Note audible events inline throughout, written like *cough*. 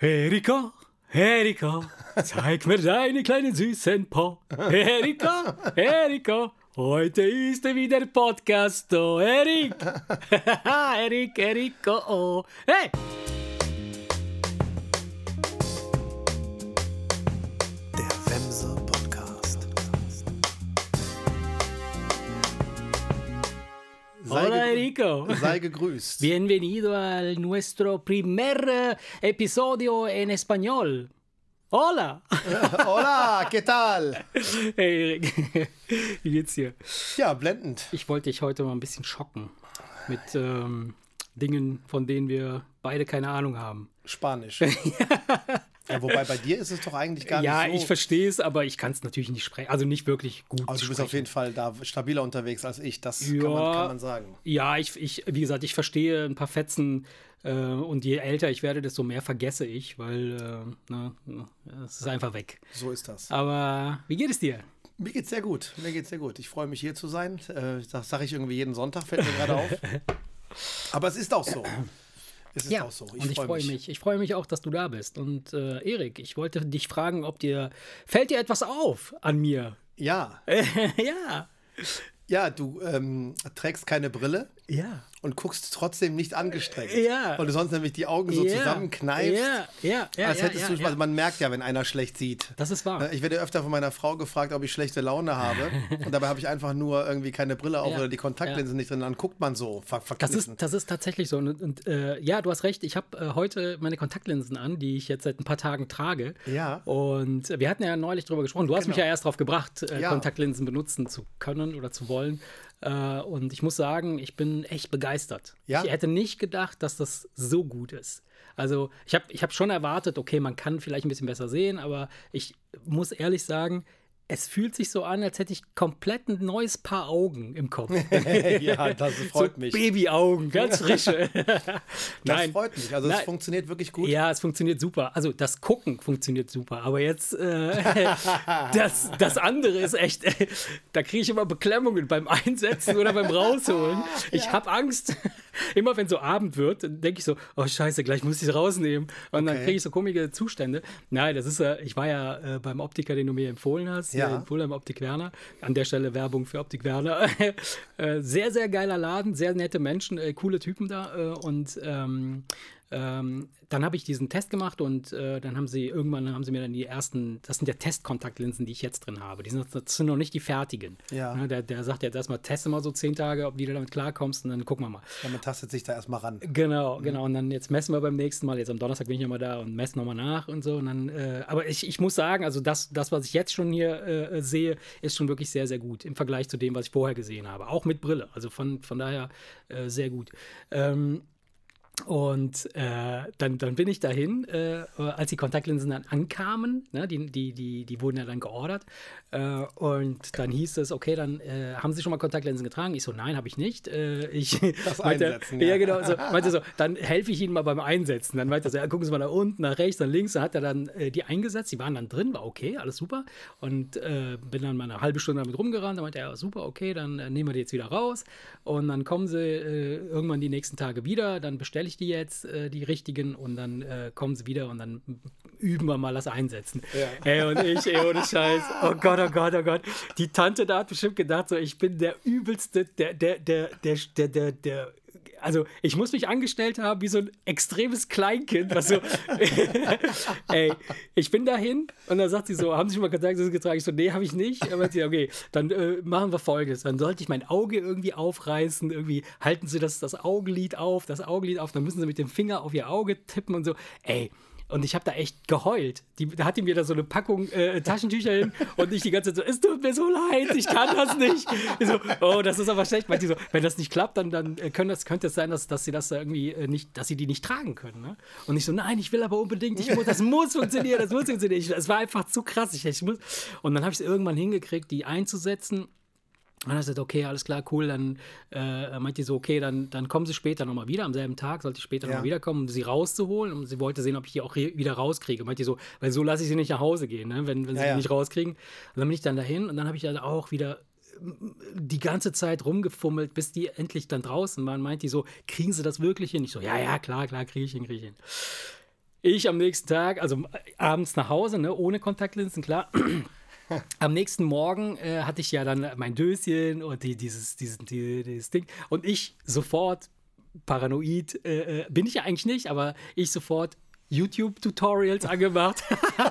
Erika, Erika, *laughs* zeig mir deine kleinen süßen Po. Erika, Erika, heute ist wieder Podcast da. Erik, *laughs* Erik, Erik, oh, oh. Hey! Hola, Enrico. *laughs* Sei gegrüßt. Bienvenido al nuestro primer eh, episodio en español. Hola! *laughs* Hola, ¿qué tal? *laughs* Hey, Erik, wie geht's dir? Ja, blendend. Ich wollte dich heute mal ein bisschen schocken mit ähm, Dingen, von denen wir beide keine Ahnung haben. Spanisch. ja, wobei bei dir ist es doch eigentlich gar ja, nicht so. ich verstehe es, aber ich kann es natürlich nicht sprechen. Also nicht wirklich gut also du bist sprechen. auf jeden Fall da stabiler unterwegs als ich. Das Ja. kann, man, kann man sagen. Ja, ich, ich, wie gesagt, ich verstehe ein paar Fetzen äh, und je älter ich werde, desto mehr vergesse ich, weil äh, ne, es ist einfach weg. So ist das. Aber wie geht es dir? Mir geht's sehr gut. Mir geht's sehr gut. Ich freue mich hier zu sein. Äh, Das sage ich irgendwie jeden Sonntag, fällt mir gerade auf. *laughs* Aber es ist auch so. Es ist auch so. und ich freue mich. Ich freue mich auch, dass du da bist. Und äh, Erik, ich wollte dich fragen, ob dir fällt dir etwas auf an mir? Ja, *laughs* ja. ja, du ähm, trägst keine Brille Ja. Und guckst trotzdem nicht angestrengt. Ja. Weil du sonst nämlich die Augen so ja. zusammenkneifst. Ja, ja, ja. Als ja, hättest ja, du, ja. also man merkt ja, wenn einer schlecht sieht. Das ist wahr. Ne, Ich werde öfter von meiner Frau gefragt, ob ich schlechte Laune habe. *laughs* Und dabei habe ich einfach nur irgendwie keine Brille auf Ja. oder die Kontaktlinsen nicht drin. Dann guckt man so ver Das ist, das ist tatsächlich so. Und, und äh, ja, du hast recht. Ich habe äh, heute meine Kontaktlinsen an, die ich jetzt seit ein paar Tagen trage. Ja. Und wir hatten ja neulich darüber gesprochen. Du hast mich Genau. ja erst darauf gebracht, äh, Ja. Kontaktlinsen benutzen zu können oder zu wollen. Äh, und ich muss sagen, ich bin echt begeistert. Ja. Ich hätte nicht gedacht, dass das so gut ist. Also ich habe ich hab schon erwartet, okay, man kann vielleicht ein bisschen besser sehen, aber ich muss ehrlich sagen, es fühlt sich so an, als hätte ich komplett ein neues Paar Augen im Kopf. *laughs* ja, das freut so mich. Babyaugen, ganz frische. *laughs* *laughs* Das Nein. freut mich. Also es Nein. funktioniert wirklich gut. Ja, es funktioniert super. Also das Gucken funktioniert super, aber jetzt äh, das, das andere ist echt, da kriege ich immer Beklemmungen beim Einsetzen oder beim Rausholen. Ich habe Angst. Immer wenn so Abend wird, dann denke ich so, oh scheiße, gleich muss ich es rausnehmen. Und dann Okay. kriege ich so komische Zustände. Nein, das ist ja, ich war ja äh, beim Optiker, den du mir empfohlen hast, Ja. in Fulham Optik Werner. An der Stelle Werbung für Optik Werner. *laughs* äh, sehr, sehr geiler Laden, sehr nette Menschen, äh, coole Typen da. Äh, und ähm, ähm, dann habe ich diesen Test gemacht und äh, dann haben sie irgendwann haben sie mir dann die ersten, das sind ja Testkontaktlinsen, die ich jetzt drin habe. Die sind, das sind noch nicht die fertigen. Ja. Ne, der, der sagt jetzt erstmal, teste mal so zehn Tage, ob wie du damit klarkommst und dann gucken wir mal. Ja, man tastet sich da erstmal ran. Genau, genau. Und dann jetzt messen wir beim nächsten Mal. Jetzt am Donnerstag bin ich ja mal da und messen nochmal nach und so. Und dann, äh, aber ich, ich muss sagen, also das, das, was ich jetzt schon hier äh, sehe, ist schon wirklich sehr, sehr gut im Vergleich zu dem, was ich vorher gesehen habe. Auch mit Brille. Also von, von daher äh, sehr gut. Ähm, und äh, dann, dann bin ich dahin, äh, als die Kontaktlinsen dann ankamen, ne, die, die, die, die wurden ja dann geordert. Äh, und dann hieß es, okay, dann äh, haben Sie schon mal Kontaktlinsen getragen? Ich so, nein, habe ich nicht. Äh, ich Das meinte, Einsetzen, ja. ja. genau. So, *laughs* meinte so, dann helfe ich Ihnen mal beim Einsetzen. Dann meinte er so, ja, gucken Sie mal nach unten, nach rechts, nach links. Dann hat er dann äh, die eingesetzt, die waren dann drin, war okay, alles super. Und bin dann mal eine halbe Stunde damit rumgerannt. Dann meinte er, ja, super, okay, dann nehmen wir die jetzt wieder raus. Und dann kommen sie irgendwann die nächsten Tage wieder. Dann bestelle ich die jetzt, äh, die richtigen, und dann äh, kommen sie wieder und dann üben wir mal das Einsetzen. Ja. Ey, und ich, ey, ohne Scheiß. Oh Gott, oh Gott, oh Gott. Die Tante da hat bestimmt gedacht, so, ich bin der übelste, der, der, der, der, der, der, der also ich muss mich angestellt haben wie so ein extremes Kleinkind, was so, *laughs* ey, ich bin dahin und dann sagt sie so, haben Sie schon mal Kontaktlinsen getragen? Ich so, nee, habe ich nicht. Aber sie, okay, dann äh, machen wir folgendes. Dann sollte ich mein Auge irgendwie aufreißen, irgendwie halten Sie das, das Augenlid auf, das Augenlid auf, dann müssen Sie mit dem Finger auf Ihr Auge tippen und so. Ey, und ich habe da echt geheult. Die, da hat die mir da so eine Packung äh, Taschentücher hin und ich die ganze Zeit so, es tut mir so leid, ich kann das nicht. Ich so, oh, das ist aber schlecht. Meint die so, wenn das nicht klappt, dann, dann äh, können das, könnte es sein, dass, dass sie das da irgendwie äh, nicht, dass sie die nicht tragen können. Ne? Und ich so, nein, ich will aber unbedingt, ich muss, das muss funktionieren, das muss funktionieren. Es war einfach zu krass. Ich, ich muss, und dann habe ich es irgendwann hingekriegt, die einzusetzen. Und dann hat gesagt, okay, alles klar, cool. Dann äh, meinte die so, okay, dann, dann kommen sie später nochmal wieder. Am selben Tag sollte ich später Ja. nochmal wiederkommen, um sie rauszuholen. Und sie wollte sehen, ob ich die auch wieder rauskriege. Meinte so, weil so lasse ich sie nicht nach Hause gehen, ne? wenn, wenn sie Ja, nicht rauskriegen. Und dann bin ich dann dahin und dann habe ich dann auch wieder die ganze Zeit rumgefummelt, bis die endlich dann draußen waren. Meint die so, kriegen sie das wirklich hin? Ich so, ja, ja, klar, klar, kriege ich hin, kriege ich hin. Ich am nächsten Tag, also abends nach Hause, ne, ohne Kontaktlinsen, klar. *laughs* Am nächsten Morgen äh, hatte ich ja dann mein Döschen und die, dieses, dieses, die, dieses Ding. Und ich sofort paranoid, äh, äh bin ich ja eigentlich nicht, aber ich sofort YouTube-Tutorials angemacht.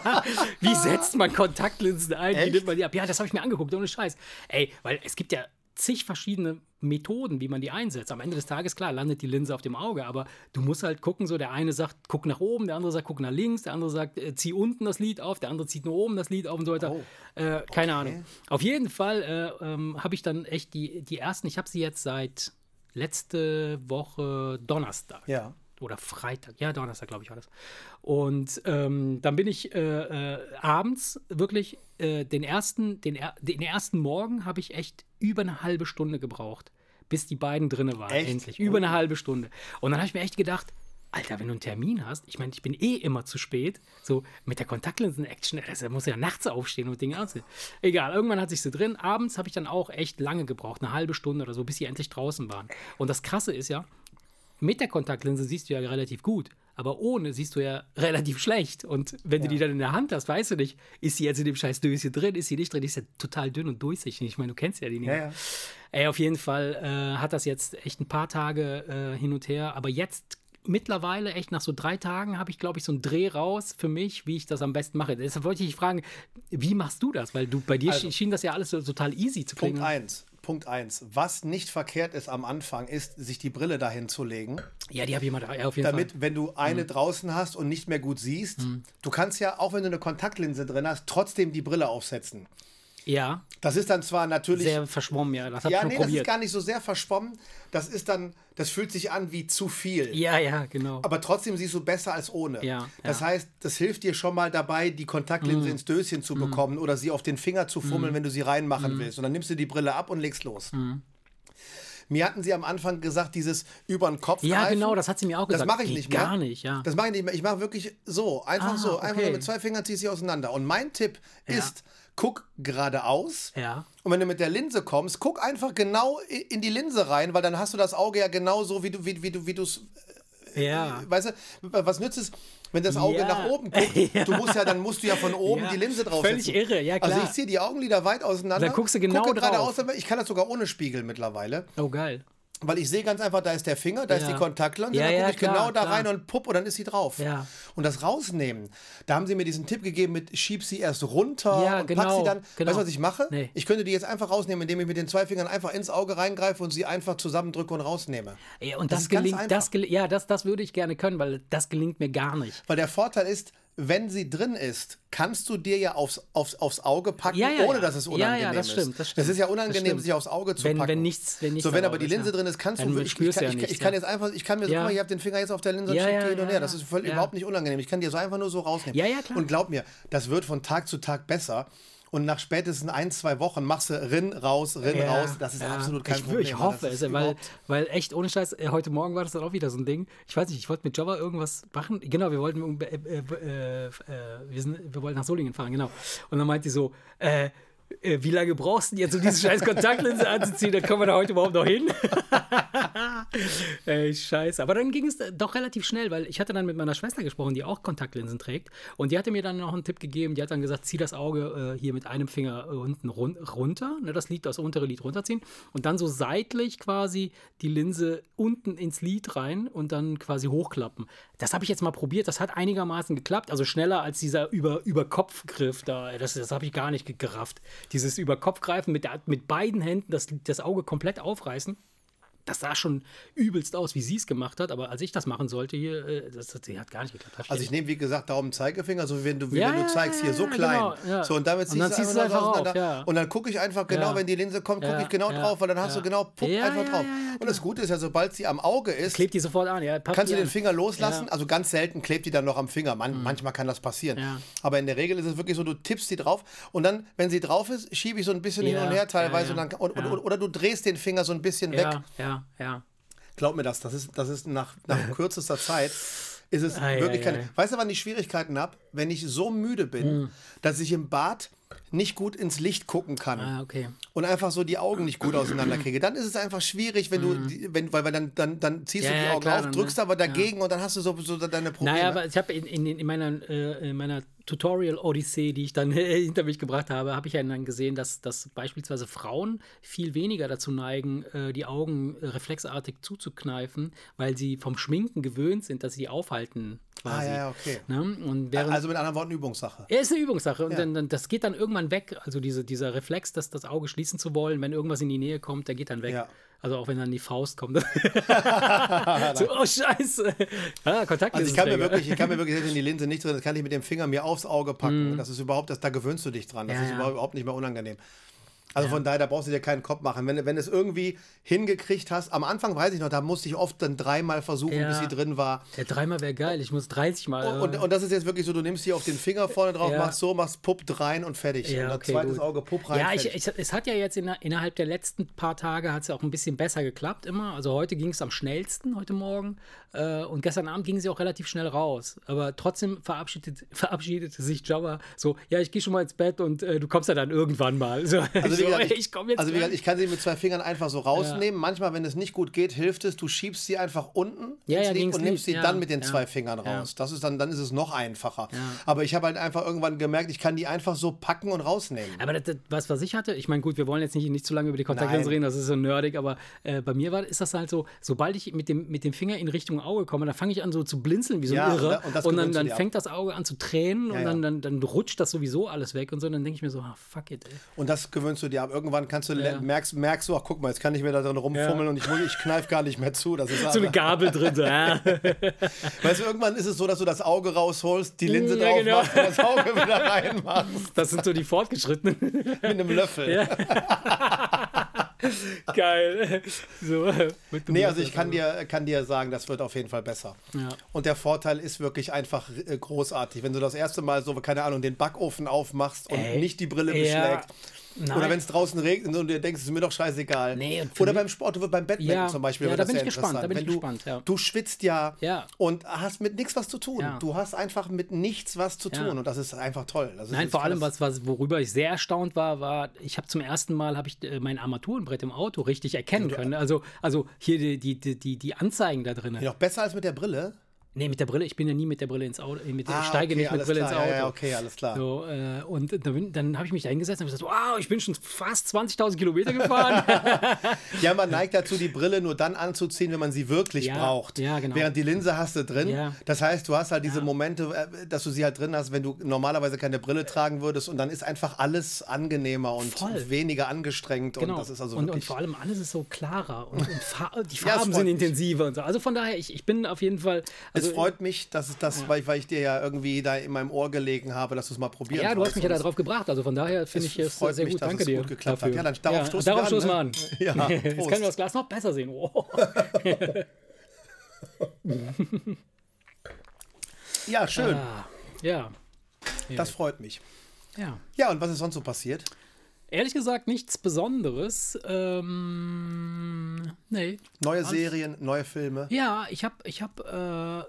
*laughs* Wie setzt man Kontaktlinsen ein? Wie nimmt man die ab? Ja, das habe ich mir angeguckt, ohne Scheiß. Ey, weil es gibt ja zig verschiedene Methoden, wie man die einsetzt. Am Ende des Tages, klar, landet die Linse auf dem Auge, aber du musst halt gucken, so der eine sagt, guck nach oben, der andere sagt, guck nach links, der andere sagt, äh, zieh unten das Lied auf, der andere zieht nur oben das Lied auf und so weiter. Oh. Äh, keine okay. Ahnung. Auf jeden Fall äh, ähm, habe ich dann echt die, die ersten, ich habe sie jetzt seit letzte Woche Donnerstag. Ja oder Freitag, ja, Donnerstag, glaube ich, war das. Und ähm, dann bin ich äh, äh, abends wirklich äh, den ersten, den, den ersten Morgen habe ich echt über eine halbe Stunde gebraucht, bis die beiden drinne waren, echt? endlich. Über eine halbe Stunde. Und dann habe ich mir echt gedacht, Alter, wenn du einen Termin hast, ich meine, ich bin eh immer zu spät, so mit der Kontaktlinsen-Action, da muss ja nachts aufstehen und Dinge anziehen. Egal, irgendwann hat sich sie drin. Abends habe ich dann auch echt lange gebraucht, eine halbe Stunde oder so, bis sie endlich draußen waren. Und das Krasse ist ja, mit der Kontaktlinse siehst du ja relativ gut, aber ohne siehst du ja *laughs* relativ schlecht. Und wenn ja. du die dann in der Hand hast, weißt du nicht, ist sie jetzt in dem scheiß Döschen drin, ist sie nicht drin, die ist ja total dünn und durchsichtig. Ich meine, du kennst ja die nicht. Ja, ja. Ey, auf jeden Fall äh, hat das jetzt echt ein paar Tage äh, hin und her, aber jetzt mittlerweile echt nach so drei Tagen habe ich, glaube ich, so einen Dreh raus für mich, wie ich das am besten mache. Deshalb wollte ich dich fragen, wie machst du das? Weil du bei dir also, schien das ja alles so total easy zu klingen. Punkt eins. Punkt 1. Was nicht verkehrt ist am Anfang, ist, sich die Brille dahin zu legen. Ja, die habe ich immer da, ja, auf jeden damit, Fall. wenn du eine mhm. draußen hast und nicht mehr gut siehst, mhm. du kannst ja, auch wenn du eine Kontaktlinse drin hast, trotzdem die Brille aufsetzen. Ja. Das ist dann zwar natürlich. Sehr verschwommen, ja. Das ja, nee, probiert. das ist gar nicht so sehr verschwommen. Das ist dann, das fühlt sich an wie zu viel. Ja, ja, genau. Aber trotzdem siehst du besser als ohne. Ja. Das ja. heißt, das hilft dir schon mal dabei, die Kontaktlinse mm. ins Döschen zu mm. bekommen oder sie auf den Finger zu fummeln, mm. wenn du sie reinmachen mm. willst. Und dann nimmst du die Brille ab und legst los. Mm. Mir hatten sie am Anfang gesagt, dieses über den Kopf. Ja, genau, das hat sie mir auch gesagt. Das mache ich nicht mehr. Gar nicht, ja. Das mache ich nicht mehr. Ich mache wirklich so, einfach ah, so, einfach okay. mit zwei Fingern ziehe ich sie auseinander. Und mein Tipp ja. ist, guck geradeaus. Ja. Und wenn du mit der Linse kommst, guck einfach genau in die Linse rein, weil dann hast du das Auge ja genauso, wie du, wie, wie du, wie du es. Äh, ja. Weißt du, was nützt es? Wenn das Auge ja. nach oben guckt, *laughs* ja. du musst ja, dann musst du ja von oben ja. die Linse draufsetzen. Völlig irre, ja klar. Also ich ziehe die Augenlider weit auseinander. Dann guckst du genau gucke drauf. Geradeaus, ich kann das sogar ohne Spiegel mittlerweile. Oh geil. Weil ich sehe ganz einfach, da ist der Finger, da ja. ist die Kontaktlinse, ja, dann gucke ja, ich klar, genau da klar. rein und pupp und dann ist sie drauf. Und das rausnehmen, da haben sie mir diesen Tipp gegeben mit schieb sie erst runter ja, und genau, pack sie dann. Genau. Weißt du, was ich mache? Nee. Ich könnte die jetzt einfach rausnehmen, indem ich mit den zwei Fingern einfach ins Auge reingreife und sie einfach zusammendrücke und rausnehme. Ja, und das, das gelingt, das gel ja, das, das würde ich gerne können, weil das gelingt mir gar nicht. Weil der Vorteil ist, wenn sie drin ist, kannst du dir ja aufs, aufs, aufs Auge packen, ja, ja, ohne ja. dass es unangenehm ja, ja, das stimmt, das stimmt. Es ist ja unangenehm, sich aufs Auge zu wenn, packen. Wenn nichts, wenn nichts so, wenn aber die Linse ist, drin ist, kannst du. Ich, ich, kann, ich, ich kann jetzt einfach, ich kann mir so, guck mal, ich habe den Finger jetzt auf der Linse und schicke die hin und her. Das ist völlig überhaupt nicht unangenehm. Ich kann dir so einfach nur so rausnehmen. Ja, ja, klar. Und glaub mir, das wird von Tag zu Tag besser und nach spätestens ein, zwei Wochen machst du Rin raus, Rin ja, raus. Das ist ja. absolut kein ich, Problem. Ich hoffe es, weil, weil echt ohne Scheiß, äh, heute Morgen war das dann auch wieder so ein Ding. Ich weiß nicht, ich wollte mit Java irgendwas machen. Genau, wir wollten, äh, äh, äh, wir, sind, wir wollten nach Solingen fahren, genau. Und dann meint die so, äh, äh, wie lange brauchst du denn jetzt, um diese scheiß Kontaktlinse *laughs* anzuziehen? Dann kommen wir da heute überhaupt noch hin. *laughs* Ey, scheiße. Aber dann ging es doch relativ schnell, weil ich hatte dann mit meiner Schwester gesprochen, die auch Kontaktlinsen trägt. Und die hatte mir dann noch einen Tipp gegeben. Die hat dann gesagt, zieh das Auge äh, hier mit einem Finger unten run runter, ne, das Lid, das untere Lid runterziehen. Und dann so seitlich quasi die Linse unten ins Lid rein und dann quasi hochklappen. Das habe ich jetzt mal probiert. Das hat einigermaßen geklappt. Also schneller als dieser über, über Kopfgriff da. Das, das habe ich gar nicht gerafft. Dieses über Kopf greifen mit, der, mit beiden Händen, das, das Auge komplett aufreißen das sah schon übelst aus, wie sie es gemacht hat, aber als ich das machen sollte hier, äh, das, das, das hat gar nicht geklappt. Also ich nehme, wie gesagt, Daumen Zeigefinger, so wie wenn du, wie ja, wenn du zeigst, hier so klein. Genau, so, und damit und dann ziehst du einfach auf, ja. Und dann gucke ich einfach genau, wenn die Linse kommt, gucke ich genau drauf, weil dann hast du genau, pupp, einfach drauf. und das Gute ist ja, sobald sie am Auge ist, klebt die sofort an. Ja, kannst du den Finger loslassen, also ganz selten klebt die dann noch am Finger. Man, mhm. Manchmal kann das passieren. Aber in der Regel ist es wirklich so, du tippst sie drauf und dann, wenn sie drauf ist, schiebe ich so ein bisschen hin und her teilweise. Und dann, oder, oder du drehst den Finger so ein bisschen weg. Ja, ja, ja. Glaub mir das, das ist, das ist nach, nach *laughs* kürzester Zeit ist es Ei, wirklich ei, keine. ei. Weißt du, wann ich Schwierigkeiten habe? Wenn ich so müde bin, Hm. dass ich im Bad nicht gut ins Licht gucken kann Ah, okay. und einfach so die Augen nicht gut auseinanderkriege, dann ist es einfach schwierig, wenn du, die, wenn, weil, weil dann, dann, dann ziehst Hm. Ja, du die ja, Augen klar, auf, dann, drückst ne? aber dagegen und dann hast du so, so deine Probleme. Naja, aber ich habe in, in, in meiner, äh, in meiner Tutorial-Odyssee, die ich dann *laughs* hinter mich gebracht habe, habe ich ja dann gesehen, dass, dass beispielsweise Frauen viel weniger dazu neigen, äh, die Augen äh, reflexartig zuzukneifen, weil sie vom Schminken gewöhnt sind, dass sie die aufhalten ah, quasi. ja, ja, okay. Ne? Und während, Also mit anderen Worten Übungssache. ja, ist eine Übungssache und Ja. dann, dann, das geht dann irgendwann weg. Also diese, dieser Reflex, das, das Auge schließen zu wollen, wenn irgendwas in die Nähe kommt, der geht dann weg. Ja. Also auch wenn dann die Faust kommt. *laughs* so, oh Scheiße. Ah, Kontakt Also ich kann mir wirklich, ich kann mir wirklich, wenn die Linse nicht drin ist, kann ich mit dem Finger mir aufs Auge packen. Das ist überhaupt, das, da gewöhnst du dich dran. Das. Ja, ist ja. überhaupt nicht mehr unangenehm. Also von daher, da brauchst du dir keinen Kopf machen. Wenn, wenn du es irgendwie hingekriegt hast, am Anfang weiß ich noch, da musste ich oft dann dreimal versuchen, Ja. bis sie drin war. Ja, dreimal wäre geil. Ich muss 30 Mal. Und, und das ist jetzt wirklich so, du nimmst hier auf den Finger vorne drauf, Ja. machst so, machst puppt rein und fertig. Ja, und dann okay, zweites gut. Auge, pupp rein, ja, ich, ich, es hat ja jetzt in, innerhalb der letzten paar Tage hat es ja auch ein bisschen besser geklappt immer. Also heute ging es am schnellsten, heute Morgen. Äh, und gestern Abend ging sie auch relativ schnell raus. Aber trotzdem verabschiedet, *laughs* verabschiedete sich Jabba so, ja, ich gehe schon mal ins Bett und äh, du kommst ja dann irgendwann mal. So, Also, wie so, gesagt, ey, ich, ich komme jetzt. also wie gesagt, ich kann sie mit zwei Fingern einfach so rausnehmen. Manchmal, wenn es nicht gut geht, hilft es, du schiebst sie einfach unten Ja, ja, und nimmst sie dann ja, mit den ja. zwei Fingern Ja. raus. Das ist dann, dann ist es noch einfacher. Aber ich habe halt einfach irgendwann gemerkt, ich kann die einfach so packen und rausnehmen. Aber das, das, was, was ich hatte, ich meine, gut, wir wollen jetzt nicht, nicht zu lange über die Kontaktlinsen reden, das ist so nerdig, aber äh, bei mir war, ist das halt so, sobald ich mit dem, mit dem Finger in Richtung Auge komme, dann fange ich an so zu blinzeln wie so ein Ja, Irre. und und dann, dann fängt das Auge an zu tränen und ja. dann, dann, dann rutscht das sowieso alles weg und so. Und dann denke ich mir so, ah, fuck it, ey. Und das gewöhnst du dir ab. Irgendwann kannst du Ja. merkst, merkst du, ach guck mal, jetzt kann ich mir da drin rumfummeln und ich, muss- ich kneif gar nicht mehr zu. Das ist *laughs* So eine Gabel drin. Ah. *laughs* weißt du, irgendwann ist es so, dass du das Auge rausholst, die Linse Ja, drauf genau. machst und das Auge wieder *laughs* reinmachst. Das sind so die Fortgeschrittenen. Mit einem Löffel. Geil. So, Nee, also ich kann dir, kann dir sagen, das wird auf jeden Fall besser. Ja. Und der Vorteil ist wirklich einfach äh, großartig. Wenn du das erste Mal so, keine Ahnung, den Backofen aufmachst und Ey, nicht die Brille ja. beschlägt. Nein. Oder wenn es draußen regnet und du denkst, es ist mir doch scheißegal. Nee, Oder beim Sport, du wirst beim Badminton Ja, zum Beispiel. ja, da bin ich gespannt, da bin wenn ich du, gespannt, ja. Du schwitzt ja, Ja. und hast mit nichts was zu tun. Du hast einfach mit nichts was zu tun und das ist einfach toll. Das Nein, vor kann allem, was, was, worüber ich sehr erstaunt war, war, ich habe zum ersten Mal habe ich äh, mein Armaturenbrett im Auto richtig erkennen können. Also, also hier die, die, die, die, die Anzeigen da drin. Ja, Doch besser als mit der Brille. Nee, mit der Brille, ich bin ja nie mit der Brille ins Auto. äh, Mit, Ah, ich steige okay, nicht mit Brille klar. ins Auto. Ja, okay, alles klar. So, äh, und dann, dann habe ich mich da hingesetzt und gesagt, wow, ich bin schon fast 20.000 Kilometer gefahren. *laughs* Ja, man *laughs* neigt dazu, die Brille nur dann anzuziehen, wenn man sie wirklich Ja, braucht. ja, genau. Während die Linse hast du drin. Ja. Das heißt, du hast halt diese Momente, äh, dass du sie halt drin hast, wenn du normalerweise keine Brille tragen würdest und dann ist einfach alles angenehmer und Voll. weniger angestrengt genau. und das ist also und, und vor allem alles ist so klarer und, und Fa *laughs* die Farben sind intensiver und so. Also von daher, ich, ich bin auf jeden Fall. Also, es freut mich, dass es das, weil, ich, weil ich dir ja irgendwie da in meinem Ohr gelegen habe, dass du es mal probieren ja, du hast mich ja Und da drauf gebracht. Also von daher finde ich es freut sehr mich, gut. dass Danke es dir. gut geklappt dafür. hat. Ja, dann darauf stoßen darauf wir stoßen wir an, an. *laughs* ne? Ja, *laughs* Jetzt können wir das Glas noch besser sehen. Oh. *laughs* Ja, schön. Ah, ja. Das freut mich. ja. Ja, und was ist sonst so passiert? Ehrlich gesagt, nichts Besonderes. Ähm, nee. Neue Serien, neue Filme. Ja, ich habe ich hab, äh,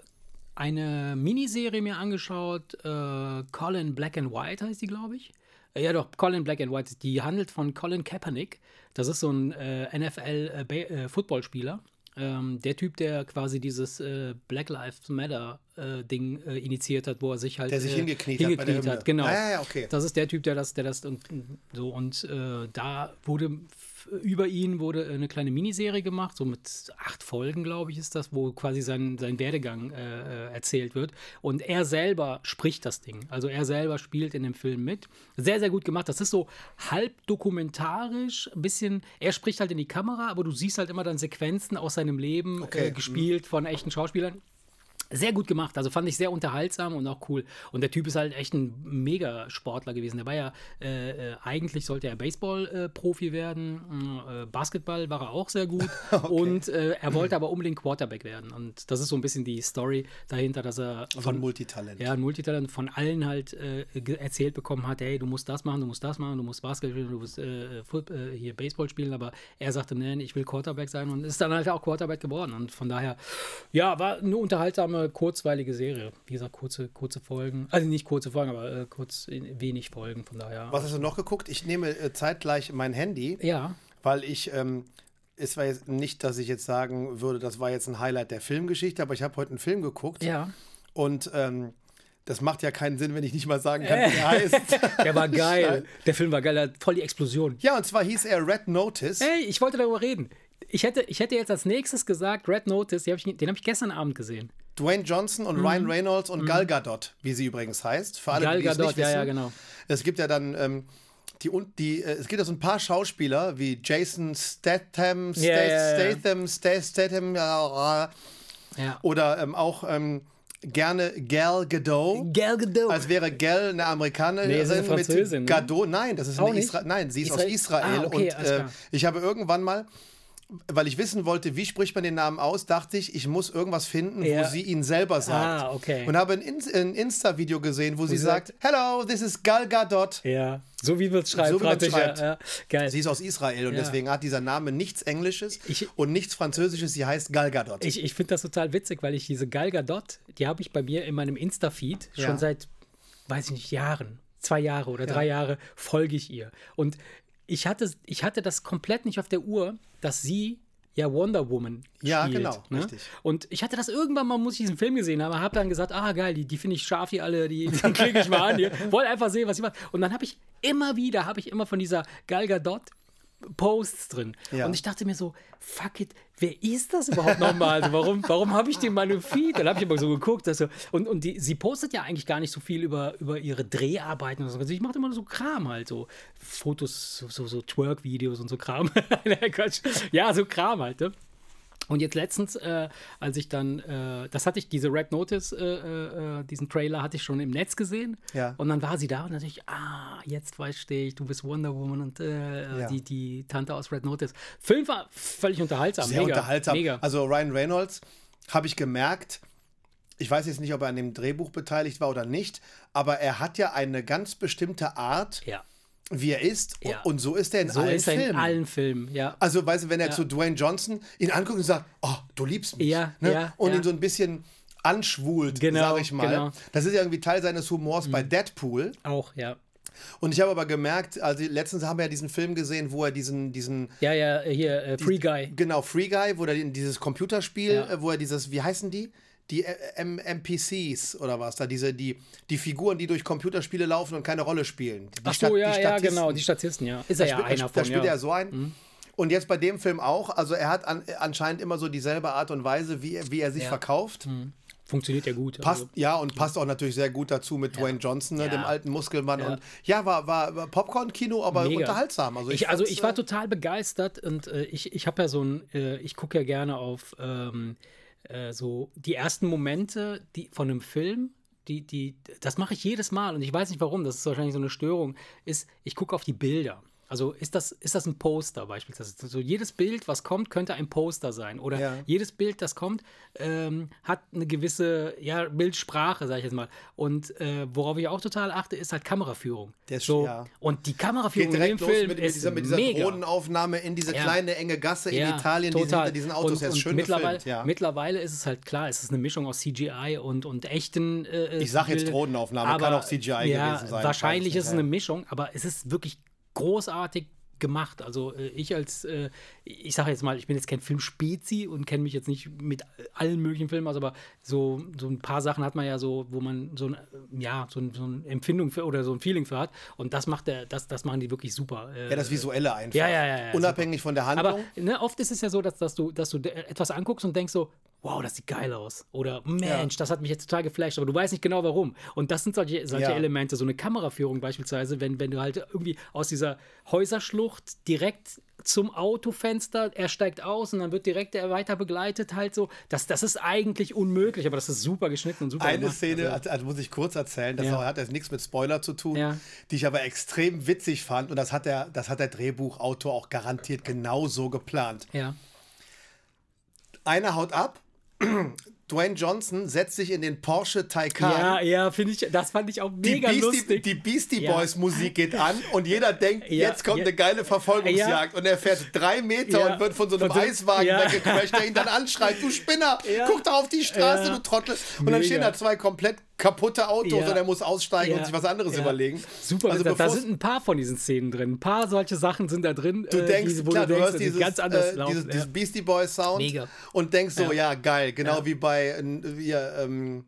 eine Miniserie mir angeschaut. Äh, Colin Black and White heißt die, glaube ich. Äh, ja, doch, Colin Black and White. Die handelt von Colin Kaepernick. Das ist so ein äh, NFL-Footballspieler. Ähm, der Typ, der quasi dieses äh, Black Lives Matter äh, Ding äh, initiiert hat, wo er sich halt Der sich äh, hingekniet hat Hymne. genau. Ja, ja, ja, okay. Das ist der Typ, der das, der das und so und äh, da wurde über ihn wurde eine kleine Miniserie gemacht, so mit acht Folgen, glaube ich, ist das, wo quasi sein, sein Werdegang äh, äh, erzählt wird. Und er selber spricht das Ding. Also er selber spielt in dem Film mit. Sehr, sehr gut gemacht. Das ist so halb dokumentarisch, ein bisschen, er spricht halt in die Kamera, aber du siehst halt immer dann Sequenzen aus seinem Leben Okay. äh, gespielt von echten Schauspielern. Sehr gut gemacht, also fand ich sehr unterhaltsam und auch cool. Und der Typ ist halt echt ein Mega-Sportler gewesen. Der war ja, äh, äh, eigentlich sollte er Baseball-Profi werden, äh, Basketball war er auch sehr gut *laughs* und äh, er wollte aber unbedingt Quarterback werden. Und das ist so ein bisschen die Story dahinter, dass er Also ein Multitalent. ja, ein Multitalent von allen halt äh, erzählt bekommen hat, hey, du musst das machen, du musst das machen, du musst Basketball spielen, du musst hier Baseball spielen, aber er sagte, nein, ich will Quarterback sein und ist dann halt auch Quarterback geworden und von daher, ja, war eine unterhaltsame unterhaltsame, kurzweilige Serie. Wie gesagt, kurze, kurze Folgen. Also nicht kurze Folgen, aber äh, kurz wenig Folgen, von daher. Was hast du noch geguckt? Ich nehme äh, zeitgleich mein Handy. Ja. Weil ich, ähm, es war jetzt nicht, dass ich jetzt sagen würde, das war jetzt ein Highlight der Filmgeschichte, aber ich habe heute einen Film geguckt. Ja. Und ähm, das macht ja keinen Sinn, wenn ich nicht mal sagen kann, wie er *laughs* heißt. Der war *laughs* geil. Der Film war geil, der hat voll die Explosion. Ja, und zwar hieß er Red Notice. Hey, ich wollte darüber reden. Ich hätte, ich hätte jetzt als nächstes gesagt, Red Notice, den habe ich, hab ich gestern Abend gesehen. Dwayne Johnson und mhm. Ryan Reynolds und mhm. Gal Gadot, wie sie übrigens heißt. Für alle, Gal die es nicht wissen. Ja, ja, genau. Es gibt ja dann ähm, die, die, äh, es gibt ja so ein paar Schauspieler wie Jason Statham, Statham, yeah, Statham, Statham, Statham ja. oder ähm, auch ähm, gerne Gal Gadot. Gal Gadot. Als wäre Gal eine Amerikanerin nee, eine Französin, mit Gadot. Nein, das ist eine Isra Nein, sie ist Israel? aus Israel. Ah, okay, und äh, ich habe irgendwann mal weil ich wissen wollte, wie spricht man den Namen aus, dachte ich, ich muss irgendwas finden, ja. wo sie ihn selber sagt. Ah, okay. Und habe ein, ein Insta-Video gesehen, wo, wo sie sagt, Hello, this is Gal Gadot. Ja, so wie wir es schreiben. So wie schreibt. Ja, ja. Sie ist aus Israel und ja. deswegen hat dieser Name nichts Englisches ich, und nichts Französisches. Sie heißt Gal Gadot. Ich, ich finde das total witzig, weil ich diese Gal Gadot, die habe ich bei mir in meinem Insta-Feed schon seit, weiß ich nicht, Jahren zwei Jahre oder drei Jahre folge ich ihr. Und ich hatte, ich hatte das komplett nicht auf der Uhr, dass sie ja Wonder Woman ja, spielt. Ja, genau, ne? richtig. Und ich hatte das irgendwann mal, muss ich diesen Film gesehen haben, habe dann gesagt, ah geil, die, die finde ich scharf, die alle, die, die *laughs* klicke ich mal an. Wollte einfach sehen, was sie macht. Und dann habe ich immer wieder, habe ich immer von dieser Gal Gadot Posts drin. Ja. Und ich dachte mir so, fuck it, wer ist das überhaupt nochmal? Also warum warum habe ich den mal im Feed? Dann habe ich immer so geguckt. Also, und und die, sie postet ja eigentlich gar nicht so viel über, über ihre Dreharbeiten. Und so. Also ich mache immer so Kram halt, so Fotos, so, so, Twerk-Videos und so Kram. *laughs* ja, so Kram halt. Ne? Und jetzt letztens, äh, als ich dann, äh, das hatte ich, diese Red Notice, äh, äh, äh, diesen Trailer hatte ich schon im Netz gesehen. Ja. Und dann war sie da und dann dachte ich, ah, jetzt weißt ich, du bist Wonder Woman und äh, ja. die, die Tante aus Red Notice. Film war völlig unterhaltsam. Sehr mega, unterhaltsam. Mega. Also Ryan Reynolds, habe ich gemerkt, ich weiß jetzt nicht, ob er an dem Drehbuch beteiligt war oder nicht, aber er hat ja eine ganz bestimmte Art. Ja wie er ist. Ja. Und so ist er in so allen ist er Filmen. in allen Filmen, ja. Also, weißt du, wenn er ja. zu Dwayne Johnson ihn anguckt und sagt, oh, du liebst mich. Ja, ne? ja, und ihn so ein bisschen anschwult, genau, sag ich mal. Genau. Das ist ja irgendwie Teil seines Humors mhm. bei Deadpool. Auch, ja. Und ich habe aber gemerkt, also letztens haben wir ja diesen Film gesehen, wo er diesen, diesen Ja, ja, hier, äh, Free Guy. Genau, Free Guy, wo er dieses Computerspiel. Äh, wo er dieses, wie heißen die? Die M NPCs oder was da, diese, die, die Figuren, die durch Computerspiele laufen und keine Rolle spielen. Die Ach so, ja, ja, genau, die Statisten, ja. Ist er ja einer von, Da spielt ja. er so ein. Mhm. Und jetzt bei dem Film auch, also er hat an, anscheinend immer so dieselbe Art und Weise, wie, wie er sich ja. verkauft. Mhm. Funktioniert ja gut. Passt, also. Ja, und passt auch natürlich sehr gut dazu mit ja. Dwayne Johnson, ne, ja. dem alten Muskelmann. Und ja, war, war, war Popcorn-Kino, aber Mega. unterhaltsam. Also ich, ich also ich war total begeistert und äh, ich, ich habe ja so ein, äh, ich gucke ja gerne auf ähm, äh, so die ersten Momente die, von einem Film, die, die, das mache ich jedes Mal und ich weiß nicht warum, das ist wahrscheinlich so eine Störung, ist, ich gucke auf die Bilder. Also ist das, ist das ein Poster beispielsweise? Also jedes Bild, was kommt, könnte ein Poster sein. Oder ja. jedes Bild, das kommt, ähm, hat eine gewisse ja, Bildsprache, sage ich jetzt mal. Und äh, worauf ich auch total achte, ist halt Kameraführung. Der so, ja. Und die Kameraführung in dem Film mit, ist dieser, mit dieser mega. Drohnenaufnahme in diese ja. kleine enge Gasse in Italien, total. die hinter diesen Autos und, und schön mittlerweile, mittlerweile ist es halt klar, es ist eine Mischung aus CGI und, und echten äh, Ich sage jetzt Drohnenaufnahme, aber, kann auch CGI gewesen sein. Wahrscheinlich ist es eine Mischung, aber es ist wirklich großartig gemacht. Also äh, ich als, äh, ich sage jetzt mal, ich bin jetzt kein Filmspezi und kenne mich jetzt nicht mit allen möglichen Filmen aus, aber so, so ein paar Sachen hat man ja so, wo man so ein, ja, so, ein, so eine Empfindung für oder so ein Feeling für hat. Und das macht der, das, das machen die wirklich super. Äh, ja, das Visuelle einfach. Ja, ja, ja. ja Unabhängig super. von der Handlung. Aber ne, oft ist es ja so, dass, dass, du, dass du etwas anguckst und denkst so, wow, das sieht geil aus. Oder Mensch, ja. das hat mich jetzt total geflasht, aber du weißt nicht genau warum. Und das sind solche, solche ja. Elemente, so eine Kameraführung beispielsweise, wenn, wenn du halt irgendwie aus dieser Häuserschlucht direkt zum Autofenster, er steigt aus und dann wird direkt er weiter begleitet, halt so. Das, das ist eigentlich unmöglich, aber das ist super geschnitten und super Eine gemacht. Szene, also, also muss ich kurz erzählen, das ja. hat jetzt nichts mit Spoiler zu tun, die ich aber extrem witzig fand und das hat der, das hat der Drehbuchautor auch garantiert genau so geplant. Ja. Einer haut ab, *clears throat* Dwayne Johnson setzt sich in den Porsche Taycan. Ja, ja, finde ich, das fand ich auch Die mega Beastie, lustig. die Beastie Ja. Boys Musik geht an und jeder denkt, Ja, jetzt kommt ja. eine geile Verfolgungsjagd und er fährt drei Meter Ja. und wird von so einem Von so- Eiswagen ja. weggecrasht, der ihn dann *laughs* anschreit, du Spinner, Ja. guck doch auf die Straße, Ja. du Trottel. Und dann Mega. stehen da zwei komplett kaputte Autos Ja. und er muss aussteigen und Ja. sich was anderes Ja. überlegen. Super, also da, sind ein paar von diesen Szenen drin. Ein paar solche Sachen sind da drin. Du äh, denkst, die, wo klar, du du, denkst, hörst dieses, ganz anders äh, laufen. dieses, ja. dieses Beastie Boys Sound Mega. und denkst so, ja, Ja. geil, genau Ja. wie bei, äh, wir, ähm,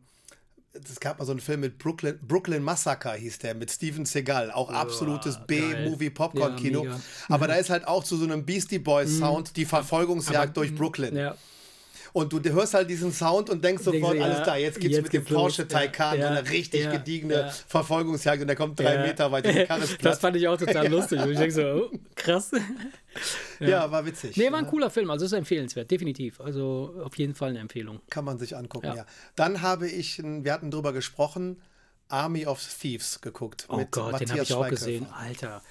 es gab mal so einen Film mit Brooklyn, Brooklyn Massacre hieß der, mit Steven Seagal, auch absolutes B-Movie-Popcorn-Kino. Ja. Aber da ist halt auch zu so einem Beastie Boys Sound die Verfolgungsjagd durch Brooklyn. ja. Und du hörst halt diesen Sound und denkst sofort, ja, alles klar, jetzt geht's jetzt mit dem. Porsche Ja, Taycan, ja, so eine richtig ja, gediegene ja. Verfolgungsjagd und der kommt drei Ja. Meter weit, die Karre ist Das fand ich auch total *laughs* lustig. Und ich denke so, oh, krass. *laughs* Ja, war witzig. Nee, war ein cooler Film, also ist empfehlenswert, definitiv. Also auf jeden Fall eine Empfehlung. Kann man sich angucken, ja. Ja. Dann habe ich, wir hatten drüber gesprochen, Army of Thieves geguckt. Oh mit Gott, den habe Matthias ich auch gesehen. Alter.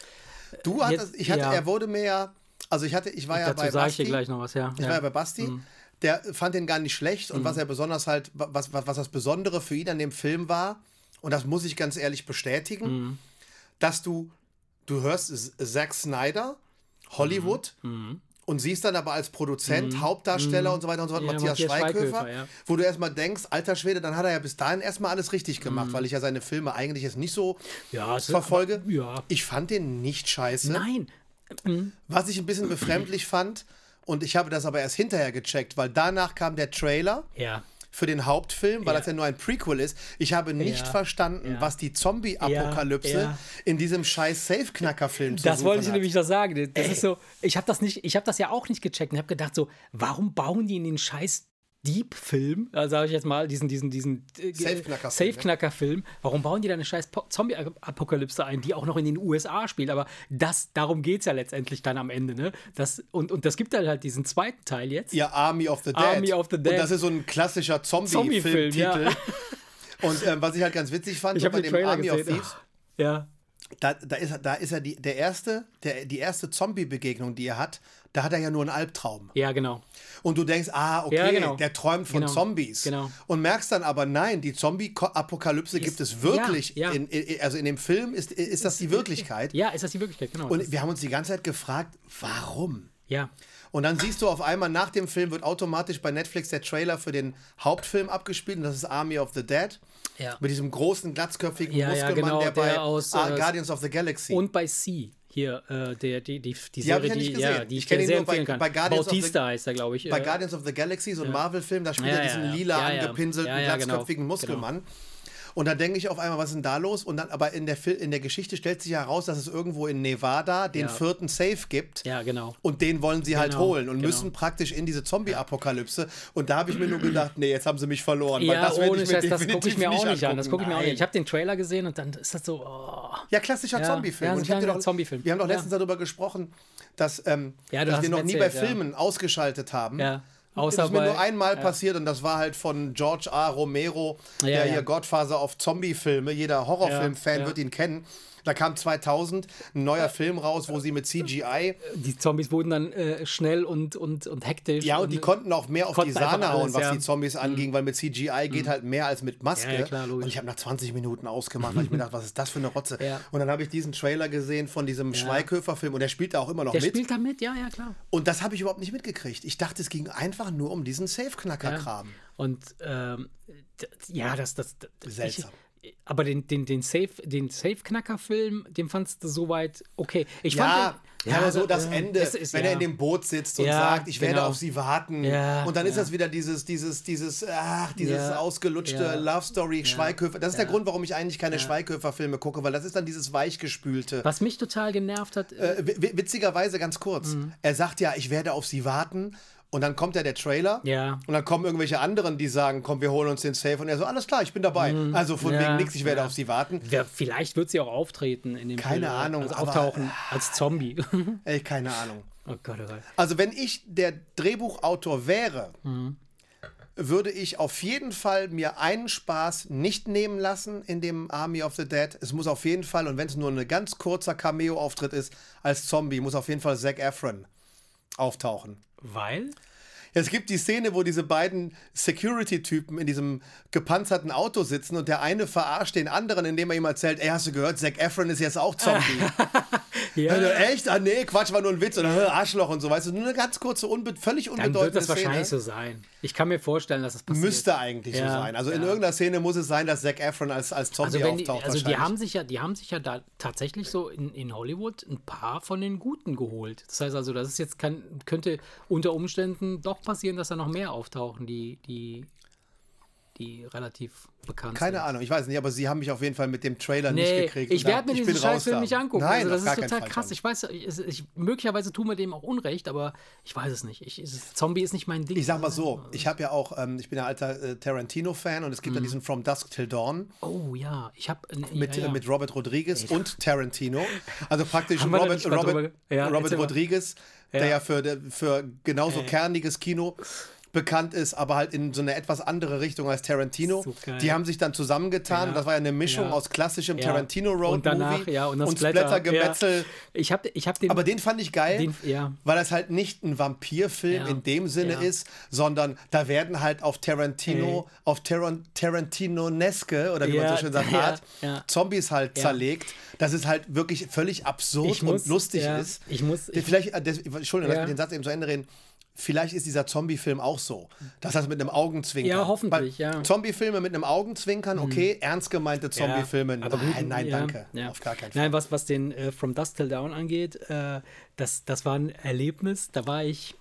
Du hattest, Jetzt- ich hatte, ja. er wurde mir ja, also ich hatte, ich war ja Dazu bei sage ich Basti. dir gleich noch was, ja. Ich war ja bei Basti. Mhm. Der fand den gar nicht schlecht und was er besonders halt, was, was, was das Besondere für ihn an dem Film war, und das muss ich ganz ehrlich bestätigen, Mhm. dass du, du hörst Zack Snyder, Hollywood, Mhm. und siehst dann aber als Produzent, Hauptdarsteller und so weiter und so fort, Ja, Matthias, Matthias Schweighöfer, Schweighöfer, ja. wo du erstmal denkst, alter Schwede, dann hat er ja bis dahin erstmal alles richtig gemacht, Mhm. weil ich ja seine Filme eigentlich jetzt nicht so Ja, verfolge. aber- ja. Ich fand den nicht scheiße. Nein. Was ich ein bisschen befremdlich fand, und ich habe das aber erst hinterher gecheckt, weil danach kam der Trailer Ja. für den Hauptfilm, weil Ja. das ja nur ein Prequel ist. Ich habe nicht Ja. verstanden, Ja. was die Zombie-Apokalypse in diesem scheiß Safe-Knacker-Film zu Das wollte ich hat. nämlich noch sagen. Das ist so, ich habe das nicht, ich habe das ja auch nicht gecheckt und habe gedacht so, warum bauen die in den scheiß Dieb-Film, äh, sage ich jetzt mal, diesen, diesen, diesen äh, Safe-Knacker-Film, Safe-Knacker-Film, warum bauen die da eine scheiß Po- Zombie-Apokalypse ein, die auch noch in den USA spielt? Aber das, darum geht es ja letztendlich dann am Ende, ne? Das, und, und das gibt dann halt diesen zweiten Teil jetzt. Ja, Army of the Dead. Army of the Und Dead. das ist so ein klassischer Zombie-Film, Zombie-Film-Titel. ja. *laughs* Und ähm, was ich halt ganz witzig fand, Ich habe bei den dem Trailer Army of gesehen. Thieves, Ja. da, da ist, da ist er die, der erste, der, die erste Zombie-Begegnung, die er hat, da hat er ja nur einen Albtraum. Ja, genau. Und du denkst, ah, okay, Ja, genau. der träumt von Genau. Zombies. Genau. Und merkst dann aber, nein, die Zombie-Apokalypse gibt es wirklich. ja, ja. In, in, also in dem Film ist, ist das die Wirklichkeit. Ja, ist das die Wirklichkeit, genau. Und wir haben uns die ganze Zeit gefragt, warum? ja. Und dann siehst du auf einmal, nach dem Film wird automatisch bei Netflix der Trailer für den Hauptfilm abgespielt und das ist Army of the Dead. Ja. Mit diesem großen, glatzköpfigen Ja, ja, Muskelmann, genau, der der bei aus, ah, äh, Guardians of the Galaxy. Und bei C hier, äh, der, die, die, die Die Serie, ich ja nicht die, ja, die Ich ich, kenn dir ihn sehr nur bei- empfehlen kann. bei Guardians of the- Bautista heißt er, glaube ich. bei äh, Guardians of the Galaxy, so ein Marvel-Film, da spielt Ja, er ja, diesen ja. lila Ja, ja. angepinselten, Ja, ja, genau. Und dann denke ich auf einmal, was ist denn da los? Und dann, aber in der, Fil in der Geschichte stellt sich heraus, dass es irgendwo in Nevada den Ja. vierten Safe gibt. Ja, genau. Und den wollen sie halt Genau, holen und genau. müssen praktisch in diese Zombie-Apokalypse. Und da habe ich mir nur gedacht, nee, jetzt haben sie mich verloren. Ja, das ohne Scheiß, das gucke ich mir auch nicht an. Das gucke ich mir auch nicht. Ich habe den Trailer gesehen und dann ist das so, oh. Ja, klassischer Ja, Zombie-Film. ja, und ich hab doch, Zombie-Film. Wir haben doch letztens darüber gesprochen, dass, ähm, dass wir noch nie erzählt, bei. Filmen ausgeschaltet haben. Ja, das außer ist mir nur einmal passiert und das war halt von George R. Romero, Ja, der ja. hier Godfather of Zombie-Filme, jeder Horrorfilm-Fan Ja, ja. wird ihn kennen. Da kam 2000 ein neuer Film raus, wo sie mit CGI, die Zombies wurden dann äh, schnell und, und, und hektisch. ja, und die konnten auch mehr auf die Sahne hauen, alles, was ja. Mhm. die Zombies anging, weil mit CGI geht halt mehr als mit Maske. Ja, ja, klar, logisch. und ich habe nach 20 Minuten ausgemacht, weil ich mir dachte, was ist das für eine Rotze? Ja. Und dann habe ich diesen Trailer gesehen von diesem Schweighöfer-Film und der spielt da auch immer noch Der mit. spielt da mit, ja, ja, klar. Und das habe ich überhaupt nicht mitgekriegt. Ich dachte, es ging einfach nur um diesen Safe-Knacker-Kram. Und ähm, ja, das, das, das Seltsam. Ich, aber den, den, den Safe, den Safe-Knacker-Film, den fandst du soweit okay. Ich Ja, fand den, ja, aber so das äh, Ende, ist- wenn ja. er in dem Boot sitzt und Ja, sagt, ich werde genau. auf sie warten. Und dann ist das wieder dieses, dieses, dieses, ach, dieses ausgelutschte. Love Story Schweighöfer. Das ist der Grund, warum ich eigentlich keine Schweighöfer-Filme gucke, weil das ist dann dieses weichgespülte. Was mich total genervt hat, äh, Äh, wi- witzigerweise ganz kurz. Mhm. Er sagt ja, ich werde auf sie warten. Und dann kommt ja der Trailer. Ja. Und dann kommen irgendwelche anderen, die sagen, komm, wir holen uns den Safe. Und er so, alles klar, ich bin dabei. Also von Mhm. Ja, wegen nichts, ich werde ja. auf sie warten. wer, vielleicht wird sie auch auftreten in dem Keine Film, Ahnung, also aber- auftauchen als Zombie. *laughs* Ey, keine Ahnung. oh Gott, oh Gott. Also wenn ich der Drehbuchautor wäre, Mhm. würde ich auf jeden Fall mir einen Spaß nicht nehmen lassen in dem Army of the Dead. Es muss auf jeden Fall, und wenn es nur ein ganz kurzer Cameo-Auftritt ist, als Zombie, muss auf jeden Fall Zac Efron auftauchen. Weil? Es gibt die Szene, wo diese beiden Security-Typen in diesem gepanzerten Auto sitzen und der eine verarscht den anderen, indem er ihm erzählt, ey, hast du gehört, Zac Efron ist jetzt auch Zombie. *laughs* Ja. Also, echt? Ah, nee, Quatsch, war nur ein Witz. Oder "Hä, Arschloch und so, weißt du, nur eine ganz kurze, unbe völlig Dann unbedeutende wird das wahrscheinlich Szene. so sein. Ich kann mir vorstellen, dass das passiert. Müsste eigentlich so Ja, sein. Also in ja. irgendeiner Szene muss es sein, dass Zac Efron als, als Zombie Also, die, auftaucht. also die wahrscheinlich. haben sich ja, die haben sich ja da tatsächlich so in, in Hollywood ein paar von den Guten geholt. Das heißt also, das ist jetzt kann, könnte unter Umständen doch passieren, dass da noch mehr auftauchen, die, die, die relativ bekannt Keine sind. Ahnung, ich weiß nicht, aber sie haben mich auf jeden Fall mit dem Trailer nicht Nee, gekriegt. ich werde mir bin diesen Scheißfilm nicht angucken. Nein, also das ist total krass. Ich weiß, ich, ich, möglicherweise tun wir dem auch Unrecht, aber ich weiß es nicht. Ich, Zombie ist nicht mein Ding. Ich sag mal so, ich habe ja auch, ähm, ich bin ja alter äh, Tarantino-Fan und es Mhm. gibt ja diesen From Dusk Till Dawn Oh ja, ich habe mit, ja, ja. äh, mit Robert Rodriguez und Tarantino. Also praktisch *laughs* Robert, nicht Robert, Ja, Robert erzähl mal. Der Ja. für, der- für genauso kerniges Kino bekannt ist, aber halt in so eine etwas andere Richtung als Tarantino. So die haben sich dann zusammengetan. Ja. Das war ja eine Mischung Ja. aus klassischem Ja. Tarantino Road und danach, Movie ja, und, das und Splatter, Splatter-Gemetzel. Ja. Ich habe ich hab den. Aber den fand ich geil, Den- weil das halt nicht ein Vampirfilm in dem Sinne ist, sondern da werden halt auf Tarantino, auf Taran Tarantino-neske, oder wie man so schön sagt, Art. Zombies halt zerlegt, dass es halt wirklich völlig absurd muss- und lustig ist. ich muss- ich- Vielleicht, äh, das, Entschuldigung, lass mich den Satz eben zu Ende reden. Vielleicht ist dieser Zombie-Film auch so. Das heißt mit einem Augenzwinkern. Ja, hoffentlich, ja. Zombie-Filme mit einem Augenzwinkern, okay. Ernst gemeinte Zombie-Filme, gut, nein, nein, ja, danke. ja. Auf gar keinen Fall. Nein, was, was den äh, From Dust Till Down angeht, äh, das, das war ein Erlebnis. Da war ich,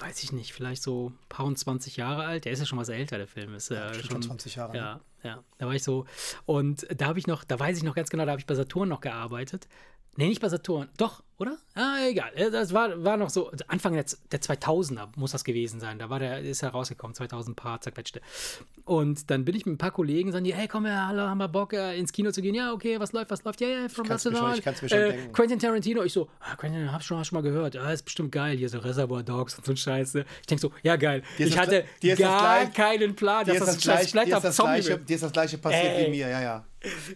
weiß ich nicht, vielleicht so ein paar und 20 Jahre alt. Der ist ja schon was älter, der Film. Ist, äh, bestimmt schon 20 Jahre, ne? Ja, ja. Da war ich so. Und da habe ich noch, da weiß ich noch ganz genau, da habe ich bei Saturn noch gearbeitet. Nee, nicht bei Saturn. Doch, oder? Ah, egal. Äh, Das war, war noch so, Anfang der, der 2000er muss das gewesen sein. Da war der, ist er rausgekommen, 2000 paar zerquetschte. Und dann bin ich mit ein paar Kollegen, sagen die, hey, komm, ja, hallo, haben wir Bock, äh, ins Kino zu gehen? Ja, okay, was läuft, was läuft? Ja, ja, from Barcelona. ich kann's mir schon äh, denken. Quentin Tarantino. Ich so, ah, Quentin, hab schon, hast schon mal gehört. Ja, ist bestimmt geil, hier so Reservoir Dogs und so ein Scheiße. Ich denke so, ja, geil. Dir Ich hatte dir gar gleich- keinen Plan, Dir dass das das gleich, dir, ist das gleiche, dir ist das gleiche passiert Ey. wie mir, ja, ja.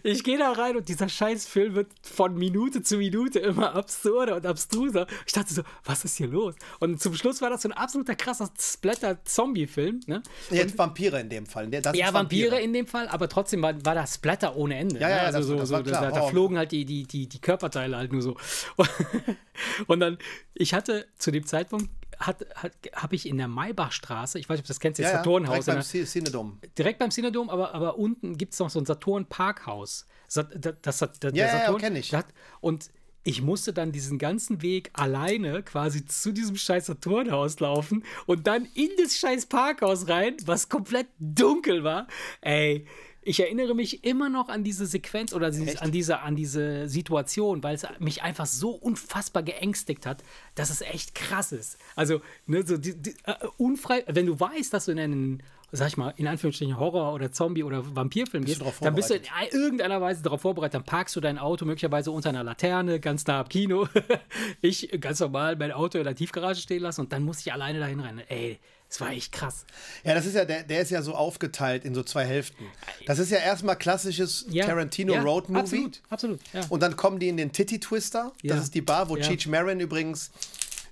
Ich gehe da rein und dieser Scheißfilm wird von Minute zu Minute immer absurder und abstruser. Ich dachte so, was ist hier los? Und zum Schluss war das so ein absoluter krasser Splatter-Zombie-Film. Ne? Jetzt Vampire in dem Fall. Das Ja, ist Vampire in dem Fall, aber trotzdem war, war das Splatter ohne Ende. Ja, ja, ne? also das- so, das so, war klar. Da, da Oh. flogen halt die, die, die, die Körperteile halt nur so. *laughs* Und dann, ich hatte zu dem Zeitpunkt, hat, hat, habe ich in der Maybachstraße, ich weiß nicht, ob du das kennst, das ja, Saturnhaus, direkt beim Cinedom. direkt beim Cinedom, aber, aber unten gibt es noch so ein Saturn-Parkhaus. Sa- da- Das, das, der Ja, ja, ja, Saturn, kenn ich. hat- Und ich musste dann diesen ganzen Weg alleine quasi zu diesem scheiß Saturnhaus laufen und dann in das scheiß Parkhaus rein, was komplett dunkel war. Ey, ich erinnere mich immer noch an diese Sequenz oder dieses, an, diese, an diese Situation, weil es mich einfach so unfassbar geängstigt hat, dass es echt krass ist. Also, ne, so die, die, äh, unfrei, wenn du weißt, dass du in einen, sag ich mal, in Anführungsstrichen Horror- oder Zombie- oder Vampirfilm gehst, dann bist du in irgendeiner Weise darauf vorbereitet, dann parkst du dein Auto möglicherweise unter einer Laterne, ganz nah am Kino. *laughs* ich ganz normal mein Auto in der Tiefgarage stehen lassen und dann muss ich alleine dahin rennen. Ey, das war echt krass. Ja, das ist ja, der, der ist ja so aufgeteilt in so zwei Hälften. Das ist ja erstmal klassisches Ja, Tarantino ja, Road Movie. Absolut, absolut. Ja. Und dann kommen die in den Titty Twister. Das ist die Bar, wo Ja. Cheech Marin übrigens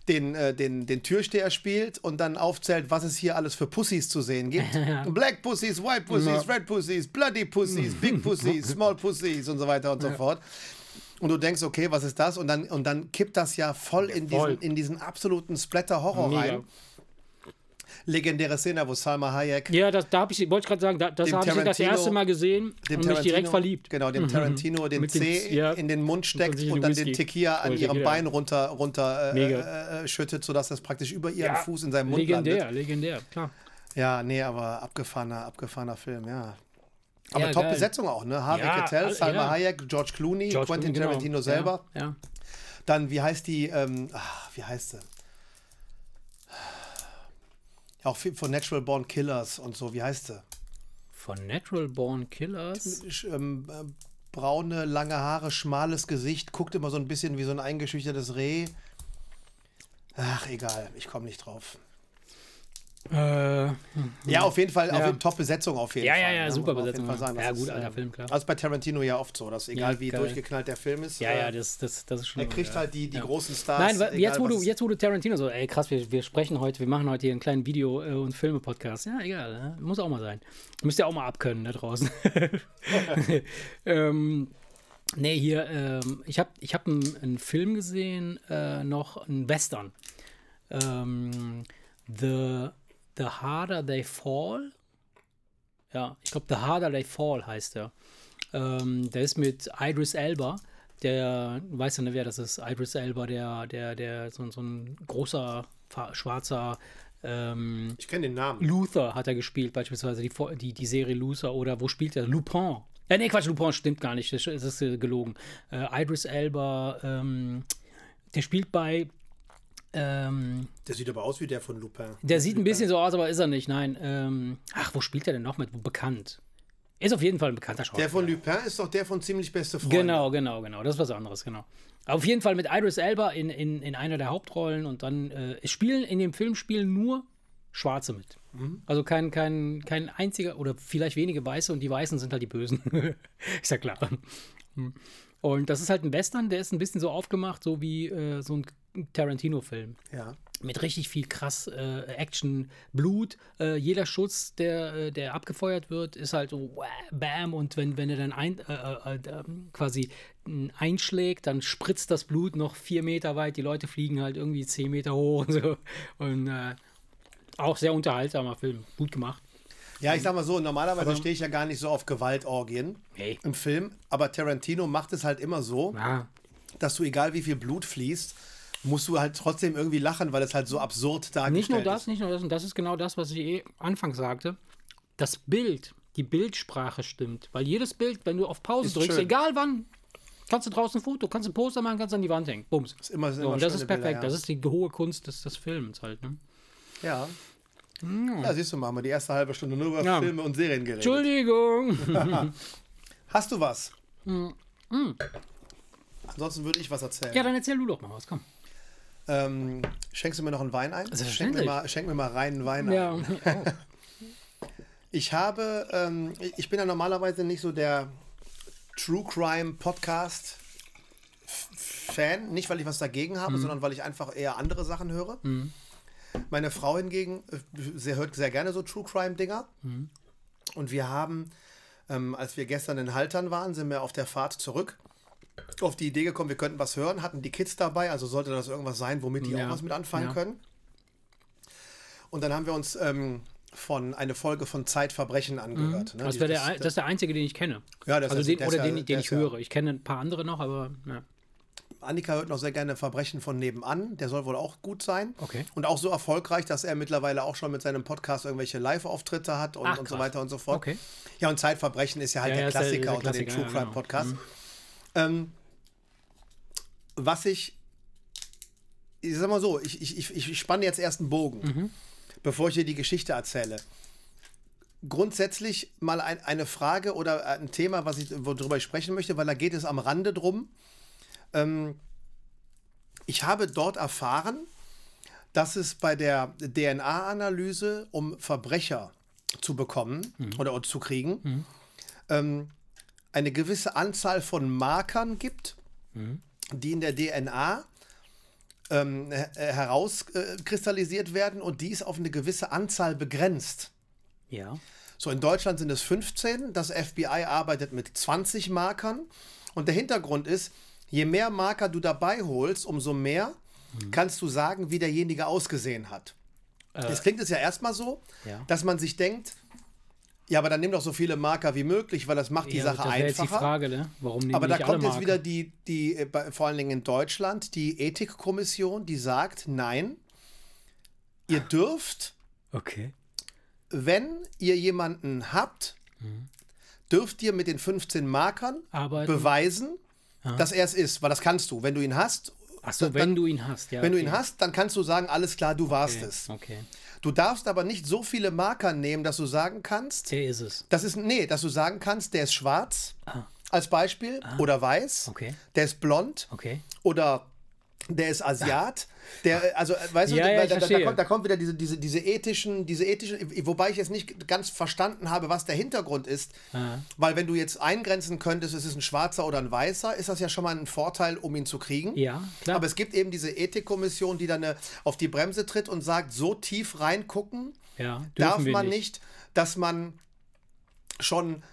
den, äh, den, den Türsteher spielt und dann aufzählt, was es hier alles für Pussys zu sehen gibt. *laughs* Black Pussys, White Pussys, Red Pussys, Bloody Pussys, Big *laughs* Pussys, Small Pussys und so weiter und so fort. Und du denkst, okay, was ist das? Und dann, und dann kippt das ja voll in voll. diesen, in diesen absoluten Splatter-Horror rein. Legendäre Szene, wo Salma Hayek Ja, das, da habe ich, wollte ich gerade sagen, da, das habe ich das erste Mal gesehen und mich direkt verliebt. Genau, dem Tarantino den Mit C ja. in den Mund steckt und dann den. Tequila an ihrem Tequila. Bein runter, runter Mega. äh, äh, schüttet, sodass das praktisch über ihren Ja, Fuß in seinem Mund legendär, landet. legendär, klar. Ja, nee, aber abgefahrener, abgefahrener Film, ja. Aber Ja, Top-Besetzung auch, ne? Harvey Ja, Keitel, Salma. Hayek, George Clooney, George Quentin Clooney, genau. Tarantino selber. Ja, ja. Dann, wie heißt die, ähm, ach, wie heißt sie? Auch von Natural Born Killers und so, wie heißt sie? Von Natural Born Killers. Ähm, äh, braune, lange Haare, schmales Gesicht, guckt immer so ein bisschen wie so ein eingeschüchtertes Reh. Ach, egal, ich komme nicht drauf. Äh, Ja, auf jeden Fall, auf Ja. Top-Besetzung auf jeden ja, Fall. ja, ja, ne? super auf jeden Besetzung. Sagen, Ja, ist, gut, alter ähm, Film, klar. Also bei Tarantino ja oft so, dass egal Ja, wie geil. durchgeknallt der Film ist, Ja, äh, ja, das, das, das ist schon. er kriegt ja. halt die, die Ja. großen Stars. Nein, egal jetzt wo, du, jetzt wo du Tarantino so, ey krass, wir, wir sprechen heute, wir machen heute hier einen kleinen Video- äh, und Filme-Podcast. Ja, egal, ne? muss auch mal sein. Müsst ihr auch mal abkönnen da draußen. *laughs* *laughs* ähm, nee, hier, ähm, ich habe ich hab einen, einen Film gesehen, äh, noch ein Western. Ähm, the, the Harder They Fall. Ja, ich glaube, The Harder They Fall heißt der. Ähm, der ist mit Idris Elba. Der, du weißt ja, ne, wer das ist? Idris Elba, der, der, der, so, so ein großer, schwarzer ähm, Ich kenne den Namen. Luther hat er gespielt, beispielsweise die, die, die Serie Luther. Oder wo spielt er? Lupin. Äh, nee, Quatsch, Lupin stimmt gar nicht. Das ist, das ist äh, gelogen. Äh, Idris Elba, ähm, der spielt bei. Ähm, Der sieht aber aus wie der von Lupin. der sieht ein bisschen so aus, aber ist er nicht. Nein. Ähm, ach, wo spielt er denn noch mit? Wo bekannt? Ist auf jeden Fall ein bekannter Schauspieler. Der von Lupin ist doch der von ziemlich beste Freunde. Genau, genau, genau. Das ist was anderes, genau. Auf jeden Fall mit Idris Elba in, in, in einer der Hauptrollen und dann äh, spielen in dem Film spielen nur Schwarze mit. Also kein, kein, kein einziger oder vielleicht wenige Weiße und die Weißen sind halt die Bösen. *laughs* ist ja klar. Und das ist halt ein Western, der ist ein bisschen so aufgemacht, so wie äh, so ein Tarantino-Film Ja. mit richtig viel krass äh, Action, Blut. Äh, jeder Schuss, der, äh, der abgefeuert wird, ist halt so wah, bam und wenn, wenn er dann ein, äh, äh, äh, quasi einschlägt, dann spritzt das Blut noch vier Meter weit. Die Leute fliegen halt irgendwie zehn Meter hoch und so. Und auch sehr unterhaltsamer Film, gut gemacht. Ja, ich sag mal so, normalerweise stehe ich ja gar nicht so auf Gewaltorgien Hey. im Film, aber Tarantino macht es halt immer so, Ja, dass du, egal wie viel Blut fließt, musst du halt trotzdem irgendwie lachen, weil es halt so absurd dargestellt nicht nur ist. das, nicht nur das, und das ist genau das, was ich eh anfangs sagte. Das Bild, die Bildsprache stimmt. Weil jedes Bild, wenn du auf Pause Ist drückst, schön. egal wann, kannst du draußen ein Foto, kannst ein Poster machen, kannst an die Wand hängen. Bums. Ist immer, sind So, immer und das ist perfekt. Bilder, ja. Das ist die hohe Kunst des, des Films halt. Ne? Ja. Ja, siehst du wir die erste halbe Stunde nur über Ja. Filme und Serien geredet. Entschuldigung. *laughs* Hast du was? Hm. Ansonsten würde ich was erzählen. ja, dann erzähl du doch mal was, komm. Ähm, schenkst du mir noch einen Wein ein? Schenk mir, mal, schenk mir mal reinen Wein ein. Ja. Ich habe, ähm, ich bin ja normalerweise nicht so der True Crime Podcast Fan, nicht weil ich was dagegen habe, sondern weil ich einfach eher andere Sachen höre. Meine Frau hingegen, äh, sie hört sehr gerne so True Crime Dinger. Und wir haben, ähm, als wir gestern in Haltern waren, sind wir auf der Fahrt zurück auf die Idee gekommen, wir könnten was hören, hatten die Kids dabei, also sollte das irgendwas sein, womit die Ja. auch was mit anfangen Ja. können. Und dann haben wir uns ähm, von eine Folge von Zeitverbrechen angehört. Ne? Das, Die- der, das ist der einzige, den ich kenne. Ja, das also ist- den, oder ja- den, den ich höre. Ich kenne ein paar andere noch, aber ja. Annika hört noch sehr gerne Verbrechen von nebenan. Der soll wohl auch gut sein. Okay. Und auch so erfolgreich, dass er mittlerweile auch schon mit seinem Podcast irgendwelche Live-Auftritte hat und, Ach, und so weiter und so fort. Okay. Ja, und Zeitverbrechen ist ja halt Ja, der ja, ist der- Klassiker der unter den Klassiker, True ja, Crime genau. Podcasts. Ähm, was ich. Ich sag mal so, ich, ich, ich, ich spanne jetzt erst einen Bogen, Mhm. bevor ich dir die Geschichte erzähle. Grundsätzlich mal ein, eine Frage oder ein Thema, was ich, worüber ich sprechen möchte, weil da geht es am Rande drum. Ähm, ich habe dort erfahren, dass es bei der DNA-Analyse, um Verbrecher zu bekommen oder zu kriegen, ähm, eine gewisse Anzahl von Markern gibt, die in der DNA ähm, her- herauskristallisiert werden und die ist auf eine gewisse Anzahl begrenzt. Ja. So, in Deutschland sind es 15. Das FBI arbeitet mit 20 Markern. Und der Hintergrund ist, je mehr Marker du dabei holst, umso mehr kannst du sagen, wie derjenige ausgesehen hat. Jetzt klingt es ja erstmal so, Ja. dass man sich denkt, ja, aber dann nimm doch so viele Marker wie möglich, weil das macht die ja, Sache das wäre jetzt die einfacher. Frage, ne? Warum Aber da kommt jetzt wieder die, die äh, vor allen Dingen in Deutschland, die Ethikkommission, die sagt, nein, ihr dürft Okay. wenn ihr jemanden habt, dürft ihr mit den 15 Markern Arbeiten. beweisen, dass er es ist, weil das kannst du. Wenn du ihn hast, Achso, dann- wenn du ihn hast, ja. wenn du okay. ihn hast, dann kannst du sagen, alles klar, du warst Okay. es. okay. Du darfst aber nicht so viele Marker nehmen, dass du sagen kannst, Der ist es. das ist nee, dass du sagen kannst, der ist schwarz als Beispiel oder weiß, Ah. Okay. der ist blond Okay. oder der ist Asiat. Der, also, weißt Ja, du, ja, da, da, kommt, da kommt wieder diese, diese, diese ethischen, diese ethischen, wobei ich jetzt nicht ganz verstanden habe, was der Hintergrund ist. Weil wenn du jetzt eingrenzen könntest, es ist ein Schwarzer oder ein Weißer, ist das ja schon mal ein Vorteil, um ihn zu kriegen. Ja, klar. Aber es gibt eben diese Ethikkommission, die dann äh, auf die Bremse tritt und sagt, so tief reingucken Ja, darf man nicht. nicht. dass man schon,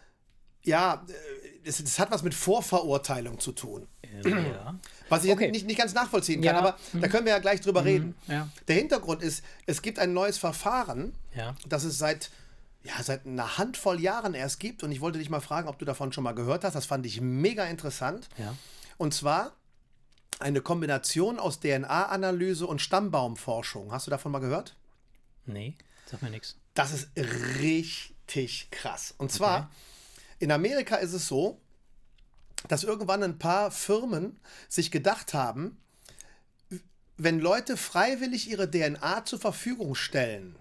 ja, äh, es, es hat was mit Vorverurteilung zu tun. Ja. Was ich jetzt Okay. nicht, nicht ganz nachvollziehen kann, Ja. aber da können wir ja gleich drüber reden. ja. Der Hintergrund ist, es gibt ein neues Verfahren, Ja. das es seit, ja, seit einer Handvoll Jahren erst gibt. Und ich wollte dich mal fragen, ob du davon schon mal gehört hast. Das fand ich mega interessant. Und zwar eine Kombination aus DNA-Analyse und Stammbaumforschung. Hast du davon mal gehört? Nee, sag mir nichts. Das ist richtig krass. Und zwar, in Amerika ist es so, dass irgendwann ein paar Firmen sich gedacht haben, wenn Leute freiwillig ihre DNA zur Verfügung stellen,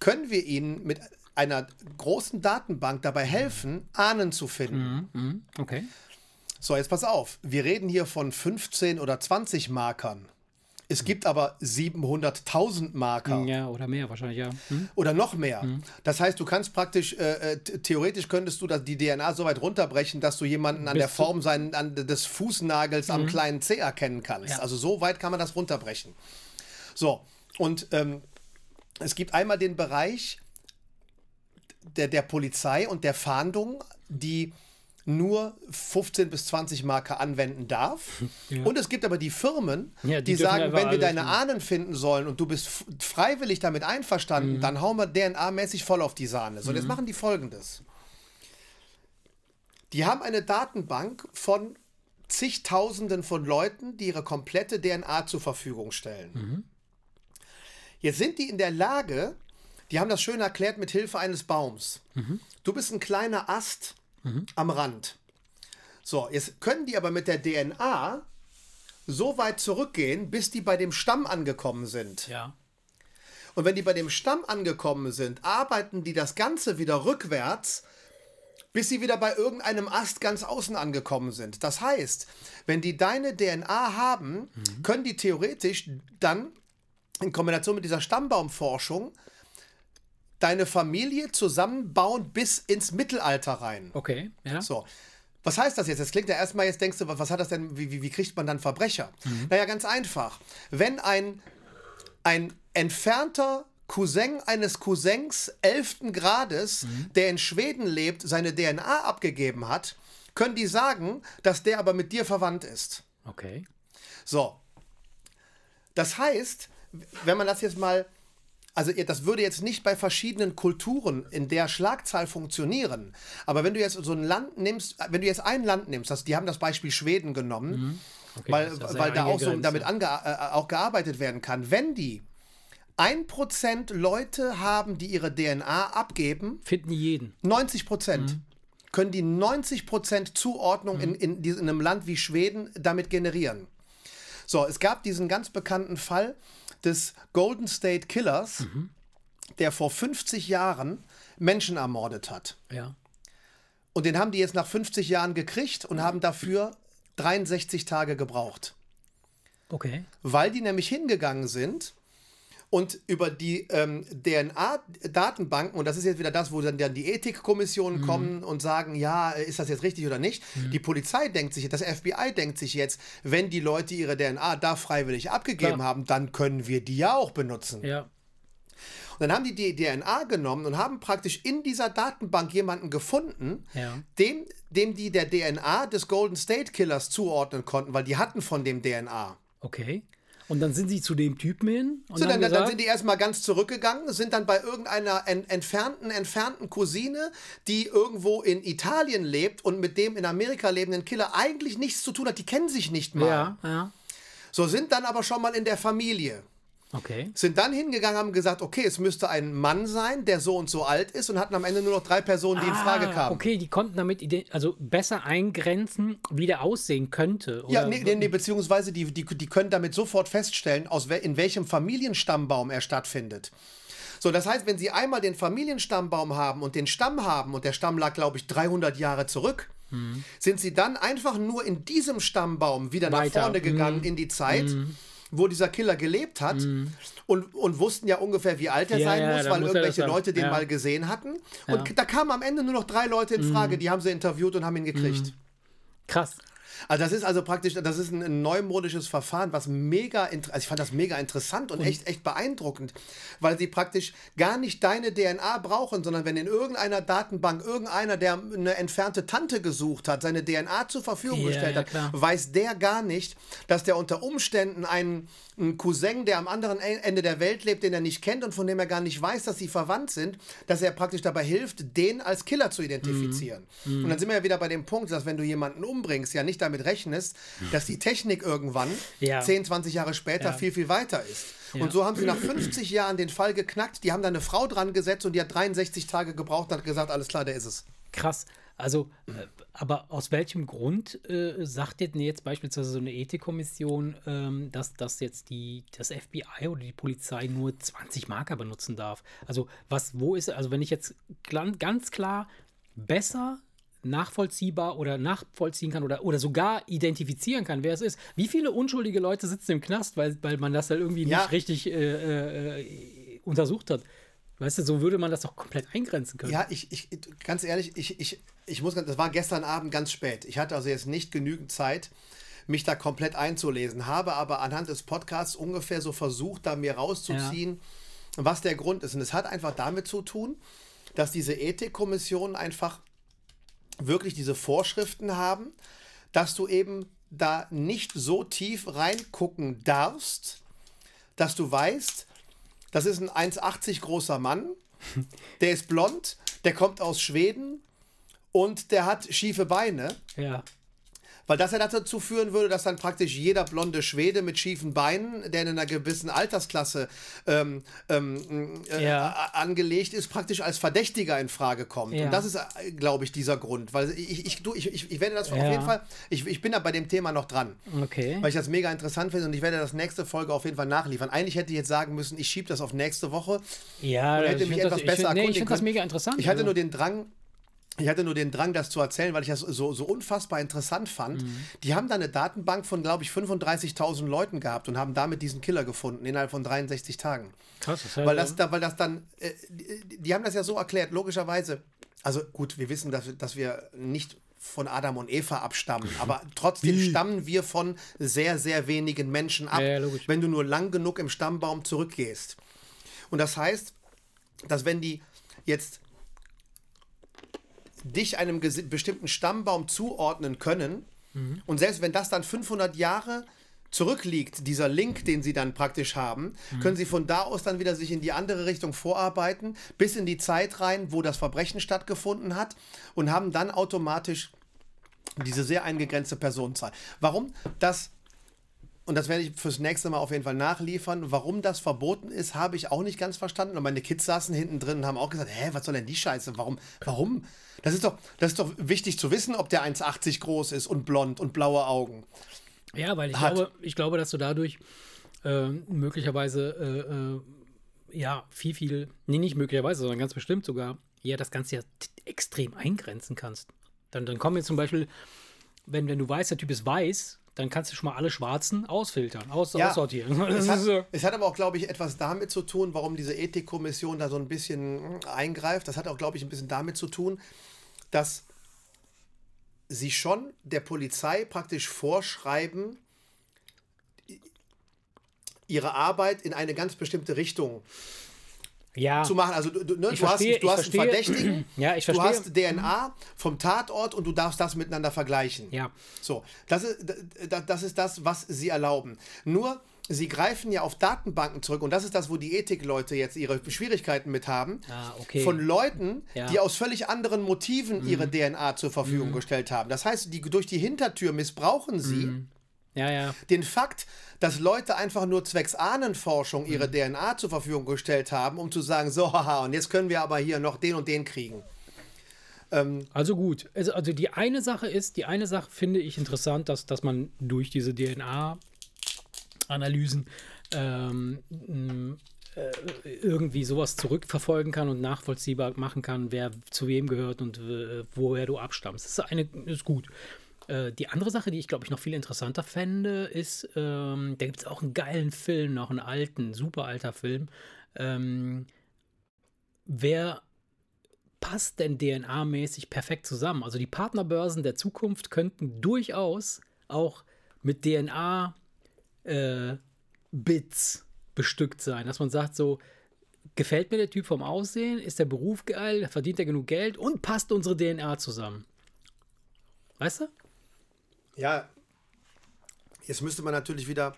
können wir ihnen mit einer großen Datenbank dabei helfen, Ahnen zu finden. Mhm. Okay. So, jetzt pass auf. Wir reden hier von 15 oder 20 Markern. Es gibt aber 700.000 Marker Ja, oder mehr wahrscheinlich, ja. Hm? oder noch mehr. Das heißt, du kannst praktisch, äh, äh, theoretisch könntest du das, die DNA so weit runterbrechen, dass du jemanden an Bis der Form seinen, an, des Fußnagels am kleinen C erkennen kannst. Ja. Also so weit kann man das runterbrechen. So, und ähm, es gibt einmal den Bereich der, der Polizei und der Fahndung, die nur 15 bis 20 Marker anwenden darf. *laughs* Und es gibt aber die Firmen, Ja, die die, sagen, wenn wir deine. Ahnen finden sollen und du bist freiwillig damit einverstanden, Mhm. dann hauen wir DNA-mäßig voll auf die Sahne. So, und jetzt machen die folgendes. Die haben eine Datenbank von zigtausenden von Leuten, die ihre komplette DNA zur Verfügung stellen. Mhm. Jetzt sind die in der Lage, die haben das schön erklärt mit Hilfe eines Baums. Mhm. Du bist ein kleiner Ast am Rand. So, jetzt können die aber mit der DNA so weit zurückgehen, bis die bei dem Stamm angekommen sind. Ja. Und wenn die bei dem Stamm angekommen sind, arbeiten die das Ganze wieder rückwärts, bis sie wieder bei irgendeinem Ast ganz außen angekommen sind. Das heißt, wenn die deine DNA haben, können die theoretisch dann in Kombination mit dieser Stammbaumforschung deine Familie zusammenbauen bis ins Mittelalter rein. Okay, ja. So. Was heißt das jetzt? Das klingt ja erstmal, jetzt denkst du, was was hat das denn, wie, wie, wie kriegt man dann Verbrecher? Naja, ganz einfach. Wenn ein, ein entfernter Cousin eines Cousins 11. Grades, der in Schweden lebt, seine DNA abgegeben hat, können die sagen, dass der aber mit dir verwandt ist. Okay. So. Das heißt, wenn man das jetzt mal, also das würde jetzt nicht bei verschiedenen Kulturen in der Schlagzahl funktionieren, aber wenn du jetzt so ein Land nimmst, wenn du jetzt ein Land nimmst, das, die haben das Beispiel Schweden genommen, Okay, weil, ja weil da auch so damit ange, äh, auch gearbeitet werden kann. Wenn die 1% Leute haben, die ihre DNA abgeben, Finden jeden. 90 Prozent. Mhm. Können die 90 Prozent Zuordnung in, in, diesem- in einem Land wie Schweden damit generieren? So, es gab diesen ganz bekannten Fall des Golden State Killers, Mhm. der vor 50 Jahren Menschen ermordet hat. Ja. Und den haben die jetzt nach 50 Jahren gekriegt und haben dafür 63 Tage gebraucht. Okay. Weil die nämlich hingegangen sind und über die ähm, DNA-Datenbanken, und das ist jetzt wieder das, wo dann, dann die Ethikkommissionen kommen und sagen, ja, ist das jetzt richtig oder nicht? Die Polizei denkt sich, das FBI denkt sich jetzt, wenn die Leute ihre DNA da freiwillig abgegeben Klar. haben, dann können wir die ja auch benutzen. Ja. Und dann haben die die DNA genommen und haben praktisch in dieser Datenbank jemanden gefunden, Ja. dem, dem die der DNA des Golden State Killers zuordnen konnten, weil die hatten von dem DNA. Okay. Und dann sind sie zu dem Typen hin und So, dann, dann gesagt, sind die erstmal ganz zurückgegangen, sind dann bei irgendeiner en, entfernten, entfernten Cousine, die irgendwo in Italien lebt und mit dem in Amerika lebenden Killer eigentlich nichts zu tun hat. Die kennen sich nicht mal. ja, ja. So sind dann aber schon mal in der Familie. Okay. Sind dann hingegangen, haben gesagt, okay, es müsste ein Mann sein, der so und so alt ist und hatten am Ende nur noch drei Personen, die in Frage Ah, kamen. Okay, die konnten damit also besser eingrenzen, wie der aussehen könnte. Ja, nee, nee, nee, beziehungsweise die, die, die können damit sofort feststellen, aus in welchem Familienstammbaum er stattfindet. So, das heißt, wenn Sie einmal den Familienstammbaum haben und den Stamm haben und der Stamm lag, glaube ich, 300 Jahre zurück, sind sie dann einfach nur in diesem Stammbaum wieder nach Weiter. vorne gegangen Mhm. in die Zeit, wo dieser Killer gelebt hat und, und wussten ja ungefähr, wie alt er Ja, sein ja, muss, weil muss irgendwelche Leute den ja. mal gesehen hatten. Und da kamen am Ende nur noch drei Leute in Frage, die haben sie interviewt und haben ihn gekriegt. Krass. Also das ist also praktisch, das ist ein, ein neumodisches Verfahren, was mega, also ich fand das mega interessant und, echt, echt beeindruckend, weil sie praktisch gar nicht deine DNA brauchen, sondern wenn in irgendeiner Datenbank irgendeiner, der eine entfernte Tante gesucht hat, seine DNA zur Verfügung Ja, gestellt ja, hat, klar. weiß der gar nicht, dass der unter Umständen einen, einen Cousin, der am anderen E- Ende der Welt lebt, den er nicht kennt und von dem er gar nicht weiß, dass sie verwandt sind, dass er praktisch dabei hilft, den als Killer zu identifizieren. Mhm. Und dann sind wir ja wieder bei dem Punkt, dass wenn du jemanden umbringst, ja nicht damit rechnest, dass die Technik irgendwann Ja. 10, 20 Jahre später Ja. viel, viel weiter ist. Ja. Und so haben sie nach 50 Jahren den Fall geknackt, die haben da eine Frau dran gesetzt und die hat 63 Tage gebraucht und hat gesagt, alles klar, der ist es. Krass. Also, äh, aber aus welchem Grund äh, sagt denn jetzt beispielsweise so eine Ethikkommission, ähm, dass, dass jetzt die, das FBI oder die Polizei nur 20 Marker benutzen darf? Also, was, wo ist, also wenn ich jetzt ganz klar besser nachvollziehbar oder nachvollziehen kann oder, oder sogar identifizieren kann, wer es ist. Wie viele unschuldige Leute sitzen im Knast, weil, weil man das dann irgendwie Ja. nicht richtig äh, äh, untersucht hat? Weißt du, so würde man das doch komplett eingrenzen können. Ja, ich, ich ganz ehrlich, ich, ich, ich muss, das war gestern Abend ganz spät. Ich hatte also jetzt nicht genügend Zeit, mich da komplett einzulesen, habe aber anhand des Podcasts ungefähr so versucht, da mir rauszuziehen, was der Grund ist. Und es hat einfach damit zu tun, dass diese Ethikkommissionen einfach wirklich diese Vorschriften haben, dass du eben da nicht so tief reingucken darfst, dass du weißt, das ist ein 1,80 großer Mann, *laughs* der ist blond, der kommt aus Schweden und der hat schiefe Beine. Ja. Weil das ja dazu führen würde, dass dann praktisch jeder blonde Schwede mit schiefen Beinen, der in einer gewissen Altersklasse ähm, ähm, äh, Ja. angelegt ist, praktisch als Verdächtiger in Frage kommt. Ja. Und das ist, äh, glaube ich, dieser Grund. Weil ich, ich, du, ich, ich, ich werde das auf Ja. jeden Fall, ich, ich bin da bei dem Thema noch dran. Okay. Weil ich das mega interessant finde und ich werde das nächste Folge auf jeden Fall nachliefern. Eigentlich hätte ich jetzt sagen müssen, ich schiebe das auf nächste Woche. Ja, und hätte ich mich etwas das, besser ich find, nee, ich finde das mega interessant. Ich hatte also. nur den Drang, ich hatte nur den Drang, das zu erzählen, weil ich das so, so unfassbar interessant fand. Mhm. Die haben da eine Datenbank von, glaube ich, 35.000 Leuten gehabt und haben damit diesen Killer gefunden innerhalb von 63 Tagen. Krass, das heißt, Weil das, da, weil das dann, äh, die, die haben das ja so erklärt, logischerweise. Also gut, wir wissen, dass, wir- dass wir nicht von Adam und Eva abstammen, *laughs* aber trotzdem stammen wir von sehr, sehr wenigen Menschen ab, Ja, ja, wenn du nur lang genug im Stammbaum zurückgehst. Und das heißt, dass wenn die jetzt dich einem bestimmten Stammbaum zuordnen können und selbst wenn das dann 500 Jahre zurückliegt, dieser Link, den sie dann praktisch haben, können sie von da aus dann wieder sich in die andere Richtung vorarbeiten, bis in die Zeit rein, wo das Verbrechen stattgefunden hat und haben dann automatisch diese sehr eingegrenzte Personenzahl. Warum das und das werde ich fürs nächste Mal auf jeden Fall nachliefern. Warum das verboten ist, habe ich auch nicht ganz verstanden. Und meine Kids saßen hinten drin und haben auch gesagt, hä, was soll denn die Scheiße? Warum? Warum? Das ist doch, das ist doch wichtig zu wissen, ob der 1,80 groß ist und blond und blaue Augen. ja, weil ich hat. glaube, ich glaube, dass du dadurch äh, möglicherweise äh, äh, ja viel, viel, nee, nicht möglicherweise, sondern ganz bestimmt sogar, ja, das Ganze ja extrem eingrenzen kannst. Dann, dann kommen jetzt zum Beispiel, wenn, wenn du weißt, der Typ ist weiß, dann kannst du schon mal alle Schwarzen ausfiltern, aus, aussortieren. *laughs* Das Es hat, es hat aber auch, glaube ich, etwas damit zu tun, warum diese Ethikkommission da so ein bisschen hm, eingreift. Das hat auch, glaube ich, ein bisschen damit zu tun, dass sie schon der Polizei praktisch vorschreiben, ihre Arbeit in eine ganz bestimmte Richtung ja. zu machen. Also du, du, ne, du hast, verstehe, du hast einen. Verdächtigen, *clears throat* Ja, ich du verstehe. hast DNA vom Tatort und du darfst das miteinander vergleichen. Ja. So, das ist, das, ist das, was sie erlauben. Nur, sie greifen ja auf Datenbanken zurück und das ist das, wo die Ethikleute jetzt ihre Schwierigkeiten mit haben. Ah, okay. Von Leuten, Ja. Mhm. die aus völlig anderen Motiven ihre DNA zur Verfügung gestellt haben. Das heißt, die, durch die Hintertür missbrauchen sie Mhm. Ja, ja. den Fakt, dass Leute einfach nur zwecks Ahnenforschung ihre DNA zur Verfügung gestellt haben, um zu sagen, so, haha, und jetzt können wir aber hier noch den und den kriegen. Also gut. Also, also die eine Sache ist, die eine Sache finde ich interessant, dass, dass man durch diese DNA-Analysen ähm, äh, irgendwie sowas zurückverfolgen kann und nachvollziehbar machen kann, wer zu wem gehört und äh, woher du abstammst. Das ist, eine, ist gut. Äh, die andere Sache, die ich glaube ich noch viel interessanter fände, ist, ähm, da gibt es auch einen geilen Film, noch einen alten, super alter Film. Ähm, wer passt denn DNA-mäßig perfekt zusammen? Also die Partnerbörsen der Zukunft könnten durchaus auch mit DNA äh, bestückt sein, dass man sagt so, gefällt mir der Typ vom Aussehen, ist der Beruf geil, verdient er genug Geld und passt unsere DNA zusammen. Weißt du? Ja, jetzt müsste man natürlich wieder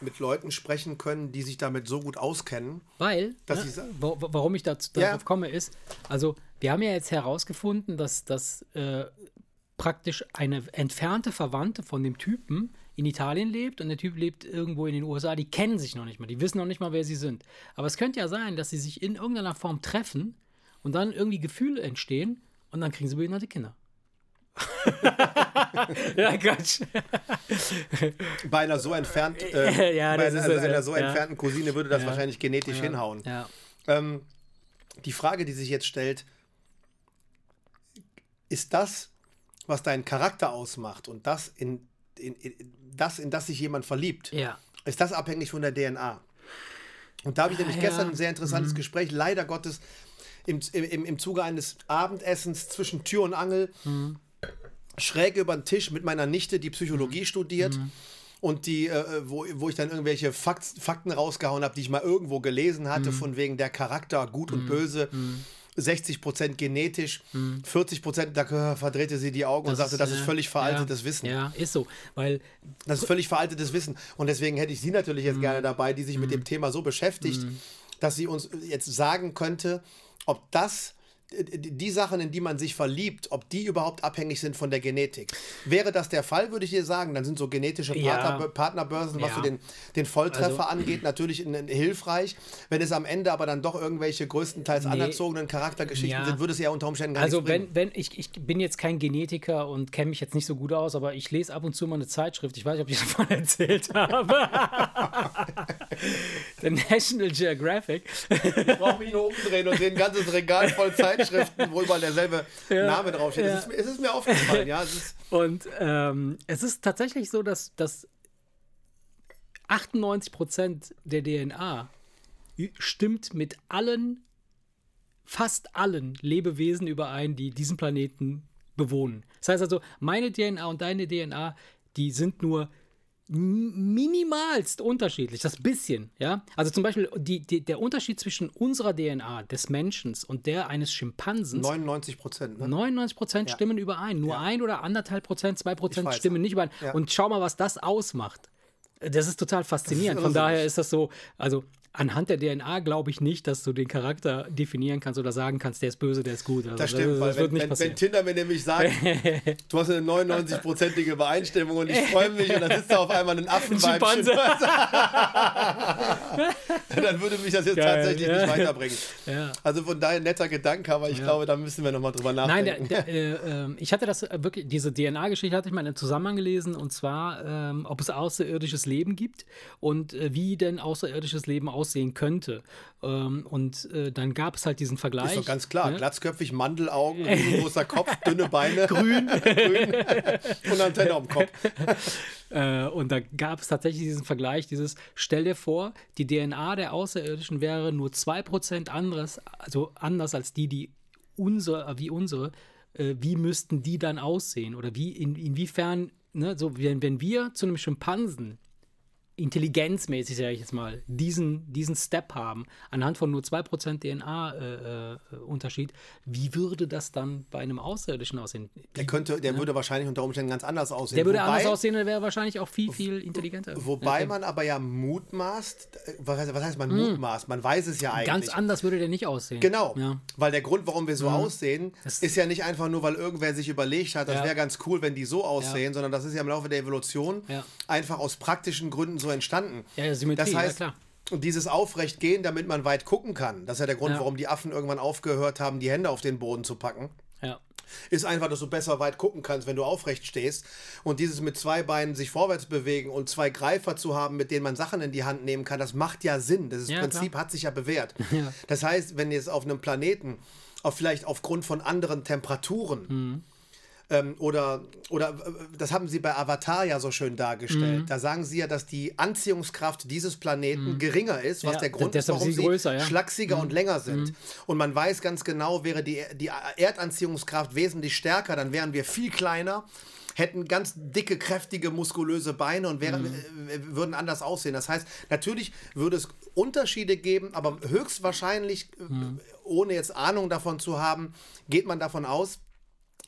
mit Leuten sprechen können, die sich damit so gut auskennen. Weil, dass ne, warum ich dazu, Ja. darauf komme, ist, also wir haben ja jetzt herausgefunden, dass, dass äh, praktisch eine entfernte Verwandte von dem Typen in Italien lebt und der Typ lebt irgendwo in den USA. Die kennen sich noch nicht mal, die wissen noch nicht mal, wer sie sind. Aber es könnte ja sein, dass sie sich in irgendeiner Form treffen und dann irgendwie Gefühle entstehen und dann kriegen sie behinderte Kinder. *laughs* ja, Quatsch. Bei einer so entfernt, *laughs* äh, Ja, bei einer, also einer so ja. entfernten Cousine würde das Ja. wahrscheinlich genetisch hinhauen. Ähm, die Frage, die sich jetzt stellt, ist das, was deinen Charakter ausmacht und das in, in, in das, in das sich jemand verliebt, ist das abhängig von der DNA? Und da habe ich nämlich. Mhm. gestern ein sehr interessantes Gespräch, leider Gottes, im, im, im Zuge eines Abendessens zwischen Tür und Angel, Mhm. Schräg über den Tisch mit meiner Nichte, die Psychologie studiert. Mhm. Und die, äh, wo, wo ich dann irgendwelche Fakt, Fakten rausgehauen habe, die ich mal irgendwo gelesen hatte, Mhm. von wegen der Charakter gut und böse. 60% genetisch, 40% da verdrehte sie die Augen und sagte, das ist äh, völlig veraltetes ja, Wissen. Ja, ist so. Weil Das ist völlig veraltetes Wissen. Und deswegen hätte ich sie natürlich Mhm. jetzt gerne dabei, die sich mit dem Thema so beschäftigt, dass sie uns jetzt sagen könnte, ob das, äh, die Sachen, in die man sich verliebt, ob die überhaupt abhängig sind von der Genetik. Wäre das der Fall, würde ich dir sagen, dann sind so genetische Ja. Partner, Partnerbörsen, was Ja. so den, den Volltreffer Also- angeht, natürlich in, in, hilfreich. Wenn es am Ende aber dann doch irgendwelche größtenteils anerzogenen Charaktergeschichten Ja. sind, würde es ja unter Umständen gar Also nichts bringen. wenn, wenn ich, ich bin jetzt kein Genetiker und kenne mich jetzt nicht so gut aus, aber ich lese ab und zu mal eine Zeitschrift. Ich weiß nicht, ob ich *laughs* davon erzählt habe. *laughs* Der National Geographic. Ich brauche mich nur umdrehen und sehe ein ganzes Regal voll *laughs* Zeitschriften, wo überall derselbe *laughs* Name draufsteht. ja. Es, ist, mir- es ist mir aufgefallen, ja. Es Und ähm, es ist tatsächlich so, dass, dass 98% der DNA stimmt mit allen, fast allen Lebewesen überein, die diesen Planeten bewohnen. Das heißt also, meine DNA und deine DNA, die sind nur minimalst unterschiedlich, das bisschen, ja. Also zum Beispiel die, die, der Unterschied zwischen unserer DNA des Menschen und der eines Schimpansens 99 Prozent. Ne? 99 Prozent stimmen überein. Nur ein oder anderthalb Prozent, zwei Prozent stimmen nicht überein. Ja. Und schau mal, was das ausmacht. Das ist total faszinierend. Von irrsinnig. daher ist das so, also anhand der DNA glaube ich nicht, dass du den Charakter definieren kannst oder sagen kannst, der ist böse, der ist gut. Also Das stimmt, weil wenn, wenn, wenn Tinder mir nämlich sagt, *laughs* du hast eine 99-prozentige Übereinstimmung und ich freue mich und dann sitzt da auf einmal ein Affenweibchen, Schimpanse. *laughs* dann würde mich das jetzt Geil, tatsächlich ja. nicht weiterbringen. Ja. Also von daher ein netter Gedanke, aber ich glaube, da müssen wir nochmal drüber Nein, der, nachdenken. der, äh, ähm, ich hatte das äh, wirklich, diese DNA-Geschichte hatte ich mal in einem Zusammenhang gelesen und zwar, ähm, ob es außerirdisches Leben gibt und äh, wie denn außerirdisches Leben aussehen könnte. Ähm, und äh, dann gab es halt diesen Vergleich. ist doch ganz klar, ne? glatzköpfig, Mandelaugen, *laughs* riesengroßer Kopf, dünne Beine, grün, *laughs* grün und Antenne auf dem Kopf. *laughs* Äh, und da gab es tatsächlich diesen Vergleich, dieses, stell dir vor, die DNA der Außerirdischen wäre nur 2% anderes, also anders als die, die unsere, wie unsere, äh, wie müssten die dann aussehen? Oder wie, in, inwiefern, ne, so, wenn, wenn wir zu einem Schimpansen intelligenzmäßig, sage ich jetzt mal, diesen, diesen Step haben, anhand von nur 2% DNA-Unterschied, äh, wie würde das dann bei einem Außerirdischen aussehen? Der, könnte, der würde wahrscheinlich unter Umständen ganz anders aussehen. Der würde Wobei- anders aussehen, der wäre wahrscheinlich auch viel, viel intelligenter. Wobei Ja, man aber ja mutmaßt, äh, was heißt, was heißt man mutmaßt? Man weiß es ja eigentlich. Hm. Ganz anders würde der nicht aussehen. Genau, Ja. weil der Grund, warum wir so aussehen, Das- ist ja nicht einfach nur, weil irgendwer sich überlegt hat, das Ja. wäre ganz cool, wenn die so aussehen, sondern das ist ja im Laufe der Evolution Ja. einfach aus praktischen Gründen so entstanden. Ja, ja, Symmetrie, das ja, heißt, klar. und dieses Aufrechtgehen, damit man weit gucken kann, das ist ja der Grund, Ja. warum die Affen irgendwann aufgehört haben, die Hände auf den Boden zu packen. Ja. ist einfach, dass du besser weit gucken kannst, wenn du aufrecht stehst. Und dieses mit zwei Beinen sich vorwärts bewegen und zwei Greifer zu haben, mit denen man Sachen in die Hand nehmen kann, das macht ja Sinn. Das Ja, Prinzip hat sich ja bewährt. *laughs* Das heißt, wenn jetzt auf einem Planeten, auch vielleicht aufgrund von anderen Temperaturen, ähm, oder, oder äh, das haben sie bei Avatar ja so schön dargestellt. Mhm. Da sagen sie ja, dass die Anziehungskraft dieses Planeten geringer ist, was Ja, der Grund ist, warum sie sie größer, ja. Mhm. schlachsiger und länger sind. Und man weiß ganz genau, wäre die, die Erdanziehungskraft wesentlich stärker, dann wären wir viel kleiner. Hätten ganz dicke, kräftige, muskulöse Beine und wären, Mhm. äh, würden anders aussehen. Das heißt, natürlich würde es Unterschiede geben, aber höchstwahrscheinlich, äh, Mhm. ohne jetzt Ahnung davon zu haben, geht man davon aus,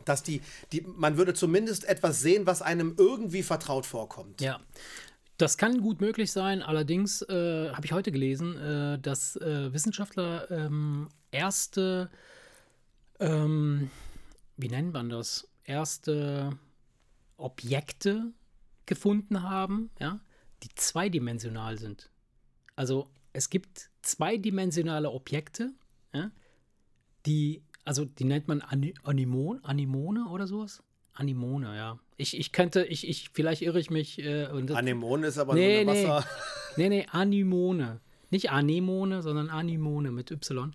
dass die, die, man würde zumindest etwas sehen, was einem irgendwie vertraut vorkommt. Ja. Das kann gut möglich sein. Allerdings äh, habe ich heute gelesen, äh, dass äh, Wissenschaftler ähm, erste, ähm, wie nennt man das, erste Objekte gefunden haben, ja, die zweidimensional sind. Also es gibt zweidimensionale Objekte, ja, die, also die nennt man Ani Animon, Animone oder sowas. Animone, ja. Ich, ich könnte, ich, ich, vielleicht irre ich mich. Äh, das- Anemone ist aber Nee, nur nee. Wasser. Nee, nee, Anemone. Nicht Anemone, sondern Anemone mit Y.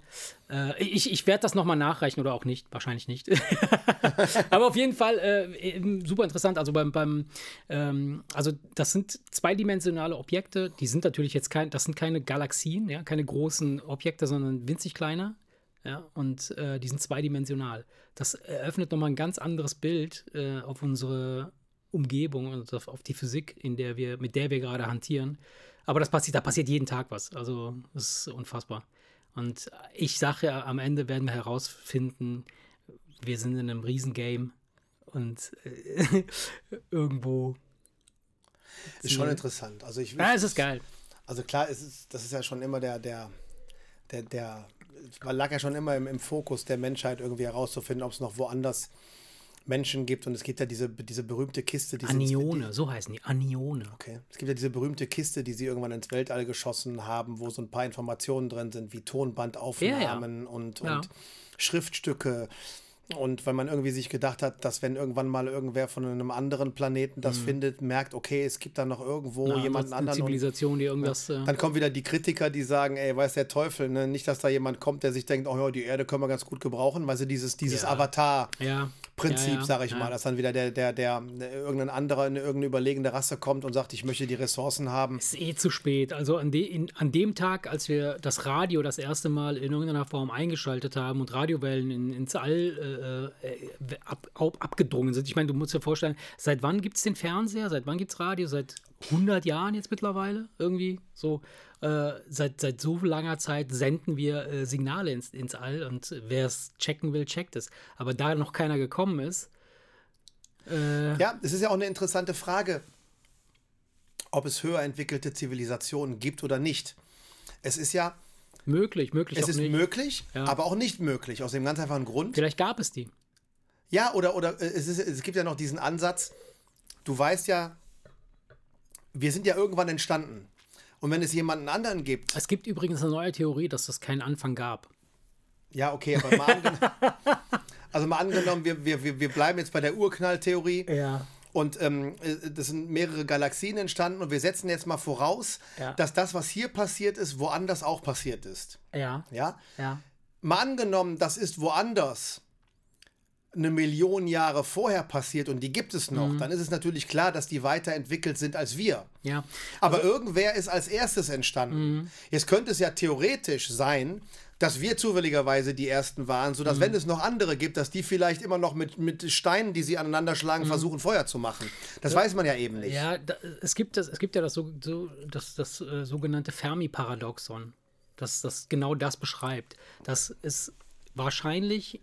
Äh, ich ich werde das nochmal nachreichen oder auch nicht. Wahrscheinlich nicht. *laughs* Aber auf jeden Fall äh, super interessant. Also beim, beim ähm, also das sind zweidimensionale Objekte, die sind natürlich jetzt kein, das sind keine Galaxien, ja, keine großen Objekte, sondern winzig kleiner. Ja, und äh, die sind zweidimensional. Das eröffnet nochmal ein ganz anderes Bild äh, auf unsere Umgebung und auf, auf die Physik, in der wir, mit der wir gerade hantieren. Aber das passiert, da passiert jeden Tag was. Also das ist unfassbar. Und ich sage ja, am Ende werden wir herausfinden, wir sind in einem Riesengame und äh, *laughs* irgendwo. Ist schon interessant. Also ich, Ja, es ist geil. Also klar, es ist, das ist ja schon immer der, der, der, der, man lag ja schon immer im, im Fokus der Menschheit irgendwie herauszufinden, ob es noch woanders Menschen gibt. Und es gibt ja diese, diese berühmte Kiste, die Anione, so heißen die. Anione. Okay. Es gibt ja diese berühmte Kiste, die sie irgendwann ins Weltall geschossen haben, wo so ein paar Informationen drin sind, wie Tonbandaufnahmen und, Ja. und Schriftstücke. Und weil man irgendwie sich gedacht hat, dass wenn irgendwann mal irgendwer von einem anderen Planeten das findet, merkt, okay, es gibt da noch irgendwo Mhm. Ja, jemanden anderen. Und Zivilisation, die irgendwas. Äh, dann kommen wieder die Kritiker, die sagen, ey, weiß der Teufel, ne? nicht, dass da jemand kommt, der sich denkt, oh ja, die Erde können wir ganz gut gebrauchen, weil sie dieses, dieses Ja. Avatar. ja. Prinzip, ja, ja, sage ich ja. mal, dass dann wieder der, der, der, der irgendein anderer, eine irgendeine überlegene Rasse kommt und sagt, ich möchte die Ressourcen haben. ist eh zu spät. Also an, de, in, an dem Tag, als wir das Radio das erste Mal in irgendeiner Form eingeschaltet haben und Radiowellen in, ins All äh, äh, ab, ab, abgedrungen sind. Ich meine, du musst dir vorstellen, seit wann gibt es den Fernseher? Seit wann gibt es Radio? Seit 100 Jahren jetzt mittlerweile? Irgendwie so. Äh, seit, seit so langer Zeit senden wir äh, Signale ins, ins All und wer es checken will, checkt es. Aber da noch keiner gekommen ist, äh, Ja, es ist ja auch eine interessante Frage, ob es höher entwickelte Zivilisationen gibt oder nicht. Es ist ja, möglich, möglich es ist nicht. möglich, Ja. aber auch nicht möglich, aus dem ganz einfachen Grund. Vielleicht gab es die. Ja, oder, oder äh, es, ist, es gibt ja noch diesen Ansatz, du weißt ja, wir sind ja irgendwann entstanden. Und wenn es jemanden anderen gibt, Es gibt übrigens eine neue Theorie, dass es keinen Anfang gab. ja, okay, aber mal, angen *laughs* also mal angenommen, wir, wir, wir wir bleiben jetzt bei der Urknalltheorie. Ja. Und ähm, äh, das sind mehrere Galaxien entstanden und wir setzen jetzt mal voraus, Ja. dass das, was hier passiert ist, woanders auch passiert ist. Ja. Ja? Ja. Mal angenommen, das ist woanders eine Million Jahre vorher passiert und die gibt es noch, dann ist es natürlich klar, dass die weiterentwickelt sind als wir. Ja. Aber irgendwer ist als erstes entstanden. Jetzt könnte es ja theoretisch sein, dass wir zufälligerweise die Ersten waren, sodass, wenn es noch andere gibt, dass die vielleicht immer noch mit, mit Steinen, die sie aneinander schlagen, versuchen, Feuer zu machen. Das weiß man ja eben nicht. Ja, da, es, gibt das, es gibt ja das, so, so, das, das äh, sogenannte Fermi-Paradoxon, das, das genau das beschreibt. Dass es wahrscheinlich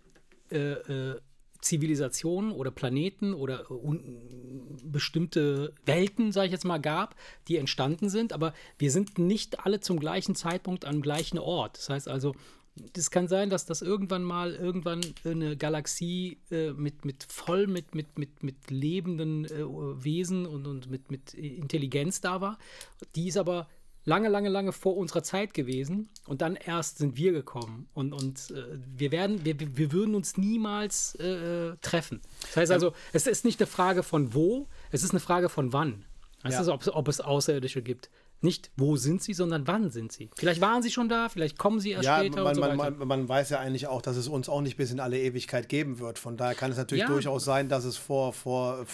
äh, äh, Zivilisationen oder Planeten oder äh, bestimmte Welten, sage ich jetzt mal, gab, die entstanden sind, aber wir sind nicht alle zum gleichen Zeitpunkt am gleichen Ort. Das heißt also, es kann sein, dass das irgendwann mal irgendwann eine Galaxie äh, mit, mit voll mit, mit, mit, mit lebenden äh, Wesen und, und mit, mit Intelligenz da war. Die ist aber lange, lange, lange vor unserer Zeit gewesen und dann erst sind wir gekommen und, und äh, wir werden, wir, wir würden uns niemals äh, treffen. Das heißt also, es ist nicht eine Frage von wo, es ist eine Frage von wann. Weißt Ja. du, ob, ob es Außerirdische gibt. Nicht wo sind sie, sondern wann sind sie. Vielleicht waren sie schon da, vielleicht kommen sie erst Ja, später man, und so man, weiter. man, man weiß ja eigentlich auch, dass es uns auch nicht bis in alle Ewigkeit geben wird. Von daher kann es natürlich Ja. durchaus sein, dass es vor, vor,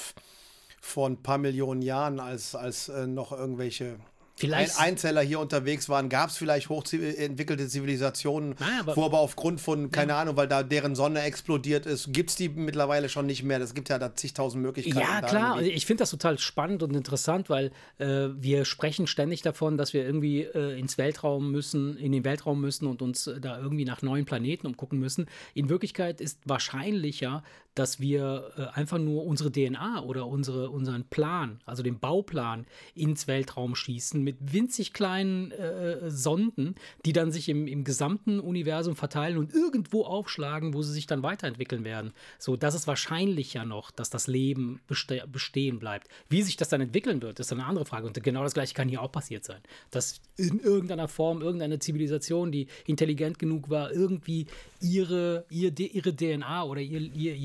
vor ein paar Millionen Jahren, als, als äh, noch irgendwelche ein Vielleicht- Einzeller hier unterwegs waren, gab es vielleicht hochentwickelte Zivilisationen, Nein, aber- wo aber aufgrund von, keine Ahnung, weil da deren Sonne explodiert ist, gibt es die mittlerweile schon nicht mehr. Das gibt ja da zigtausend Möglichkeiten. Ja, klar. irgendwie- ich finde das total spannend und interessant, weil äh, wir sprechen ständig davon, dass wir irgendwie äh, ins Weltraum müssen, in den Weltraum müssen und uns äh, da irgendwie nach neuen Planeten umgucken müssen. In Wirklichkeit ist wahrscheinlicher, dass wir äh, einfach nur unsere DNA oder unsere, unseren Plan, also den Bauplan, ins Weltraum schießen mit winzig kleinen äh, Sonden, die dann sich im, im gesamten Universum verteilen und irgendwo aufschlagen, wo sie sich dann weiterentwickeln werden. So, das ist wahrscheinlicher noch, dass das Leben beste bestehen bleibt. Wie sich das dann entwickeln wird, ist eine andere Frage. Und genau das gleiche kann hier auch passiert sein. Dass in irgendeiner Form irgendeine Zivilisation, die intelligent genug war, irgendwie ihre, ihr, ihre DNA oder ihr, ihr,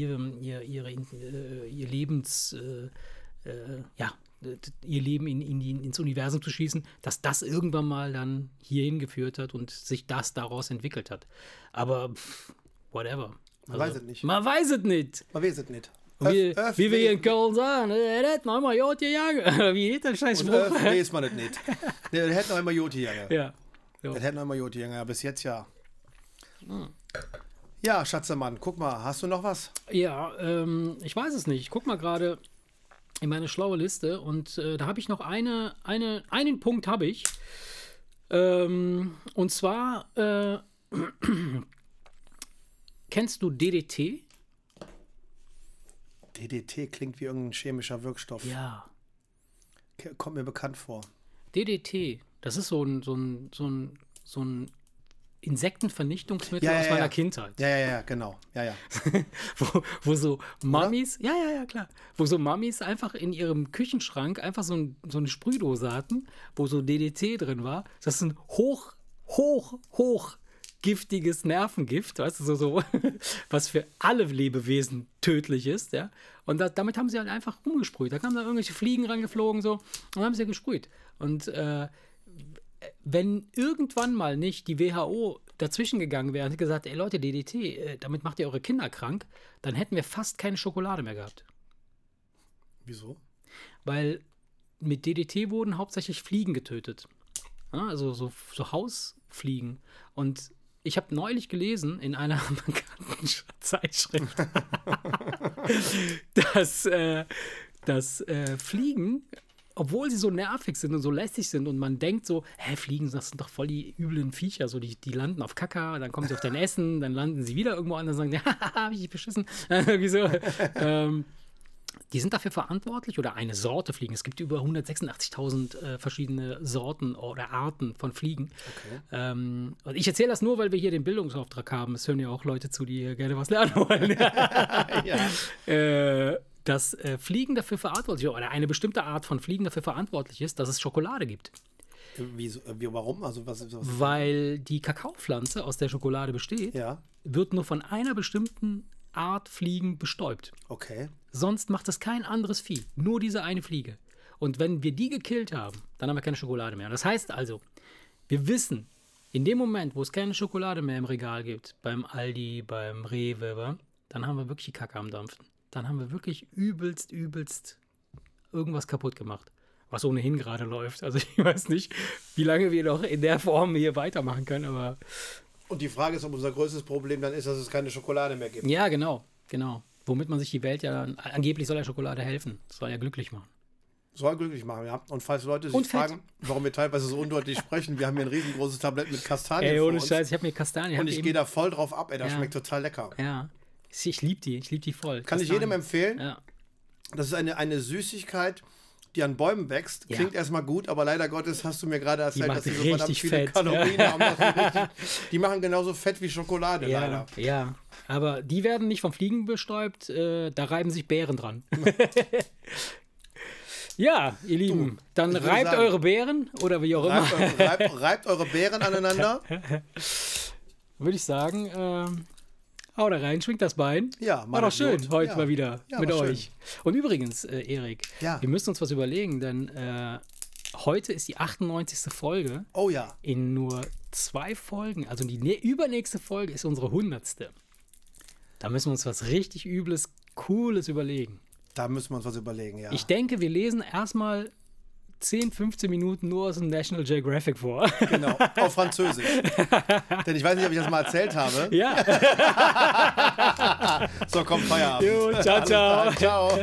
ihr, ihr, ihre, äh, ihr Lebens, äh, äh, ja, ihr Leben in, in, die- ins Universum zu schießen, dass das irgendwann mal dann hierhin geführt hat und sich das daraus entwickelt hat. Aber pff, whatever. Also, Man weiß es nicht. Man weiß es nicht. Man weiß es nicht. Wie, Öff- wie wir hier in Köln sagen, äh, das hat noch mal Jod gegangen. *laughs* Wie geht der scheiß und Spruch? öff weiß man es nicht. Das hätte noch immer Joti gegangen. Ja. Das hätte noch immer Joti gegangen, ja, bis jetzt ja. Hm. Ja, Schatzemann, guck mal, hast du noch was? Ja, ähm, ich weiß es nicht. Ich guck mal gerade in meine schlaue Liste und äh, da habe ich noch eine, eine, einen Punkt habe ich. Ähm, und zwar äh, *clears throat* kennst du DDT? DDT klingt wie irgendein chemischer Wirkstoff. Ja. Kommt mir bekannt vor. DDT, das ist so ein, so ein, so ein, so ein Insektenvernichtungsmittel Ja, ja, aus ja, meiner ja. Kindheit. Ja, ja, ja, genau. Ja, ja. *laughs* wo, wo so Mamis, ja, ja, ja, klar, wo so Mamis einfach in ihrem Küchenschrank einfach so, ein, so eine Sprühdose hatten, wo so DDT drin war. Das ist ein hoch, hoch, hoch giftiges Nervengift, weißt du, so, so, *laughs* was für alle Lebewesen tödlich ist, ja. Und da, damit haben sie halt einfach rumgesprüht. Da kamen da irgendwelche Fliegen rangeflogen, so, und haben sie gesprüht. Und äh, wenn irgendwann mal nicht die WHO dazwischen gegangen wäre und gesagt, ey Leute, DDT, äh, damit macht ihr eure Kinder krank, dann hätten wir fast keine Schokolade mehr gehabt. Wieso? Weil mit DDT wurden hauptsächlich Fliegen getötet. Ja, also so, so Hausfliegen. Und ich habe neulich gelesen in einer *laughs* bekannten Zeitschrift, *laughs* *laughs* dass, äh, dass äh, Fliegen, obwohl sie so nervig sind und so lästig sind und man denkt so, hä, Fliegen, das sind doch voll die üblen Viecher, so die, die landen auf Kaka, dann kommen sie auf dein *laughs* Essen, dann landen sie wieder irgendwo anders und sagen, *laughs* ja, hab ich dich beschissen. *laughs* Irgendwie so. ähm, die sind dafür verantwortlich oder eine Sorte Fliegen. Es gibt über 186.000 äh, verschiedene Sorten oder Arten von Fliegen. Ähm, und ich erzähle das nur, weil wir hier den Bildungsauftrag haben. Es hören ja auch Leute zu, die gerne was lernen wollen. äh, dass äh, Fliegen dafür verantwortlich oder eine bestimmte Art von Fliegen dafür verantwortlich ist, dass es Schokolade gibt. Wieso, äh, wie, warum? Also was, was Weil die Kakaopflanze, aus der Schokolade besteht, Ja, wird nur von einer bestimmten Art Fliegen bestäubt. okay. Sonst macht es kein anderes Vieh. Nur diese eine Fliege. Und wenn wir die gekillt haben, dann haben wir keine Schokolade mehr. Das heißt also, wir wissen, in dem Moment, wo es keine Schokolade mehr im Regal gibt, beim Aldi, beim Rewe, dann haben wir wirklich Kacke am Dampfen. Dann haben wir wirklich übelst, übelst irgendwas kaputt gemacht. Was ohnehin gerade läuft. Also ich *laughs* weiß nicht, wie lange wir noch in der Form hier weitermachen können, aber Und die Frage ist, ob unser größtes Problem dann ist, dass es keine Schokolade mehr gibt. ja, genau, genau. Womit man sich die Welt ja, angeblich soll ja Schokolade helfen. Das soll ja glücklich machen. Soll glücklich machen, ja. Und falls Leute sich fragen, warum wir teilweise so undeutlich *laughs* sprechen, wir haben hier ein riesengroßes Tablett mit Kastanien Ey, ohne. Scheiß, ich habe mir Kastanien. Und ich gehe da voll drauf ab, ey, das Ja. schmeckt total lecker. Ja. Ich liebe die, ich liebe die voll. Kann ich jedem empfehlen. Ja. Das ist eine, eine Süßigkeit, die an Bäumen wächst. Ja. Klingt erstmal gut, aber leider Gottes hast du mir gerade erzählt, dass sie so verdammt viele fett. Kalorien haben. *laughs* dass sie richtig, die machen genauso fett wie Schokolade, Ja, leider. ja, aber die werden nicht vom Fliegen bestäubt, äh, da reiben sich Bären dran. *laughs* Ja, ihr Lieben, dann ich würde reibt sagen- eure Beeren oder wie auch immer, Reibt, eure- reibt, reibt eure Beeren aneinander. *laughs* würde ich sagen, ähm, hau da rein, schwingt das Bein. Ja, War doch schön Idiot. heute Ja. mal wieder Ja, mit war schön. euch. Und übrigens, äh, Erik, Ja. wir müssen uns was überlegen, denn äh, heute ist die 98. Folge. Oh ja. In nur zwei Folgen, also die ne übernächste Folge ist unsere 100. Da müssen wir uns was richtig Übles, Cooles überlegen. Da müssen wir uns was überlegen, ja. Ich denke, wir lesen erstmal 10, 15 Minuten nur aus dem National Geographic vor. Genau, *laughs* auf Französisch. Denn ich weiß nicht, ob ich das mal erzählt habe. ja. *laughs* So, komm, Feierabend. Jo, ciao, ciao. Ciao. *laughs*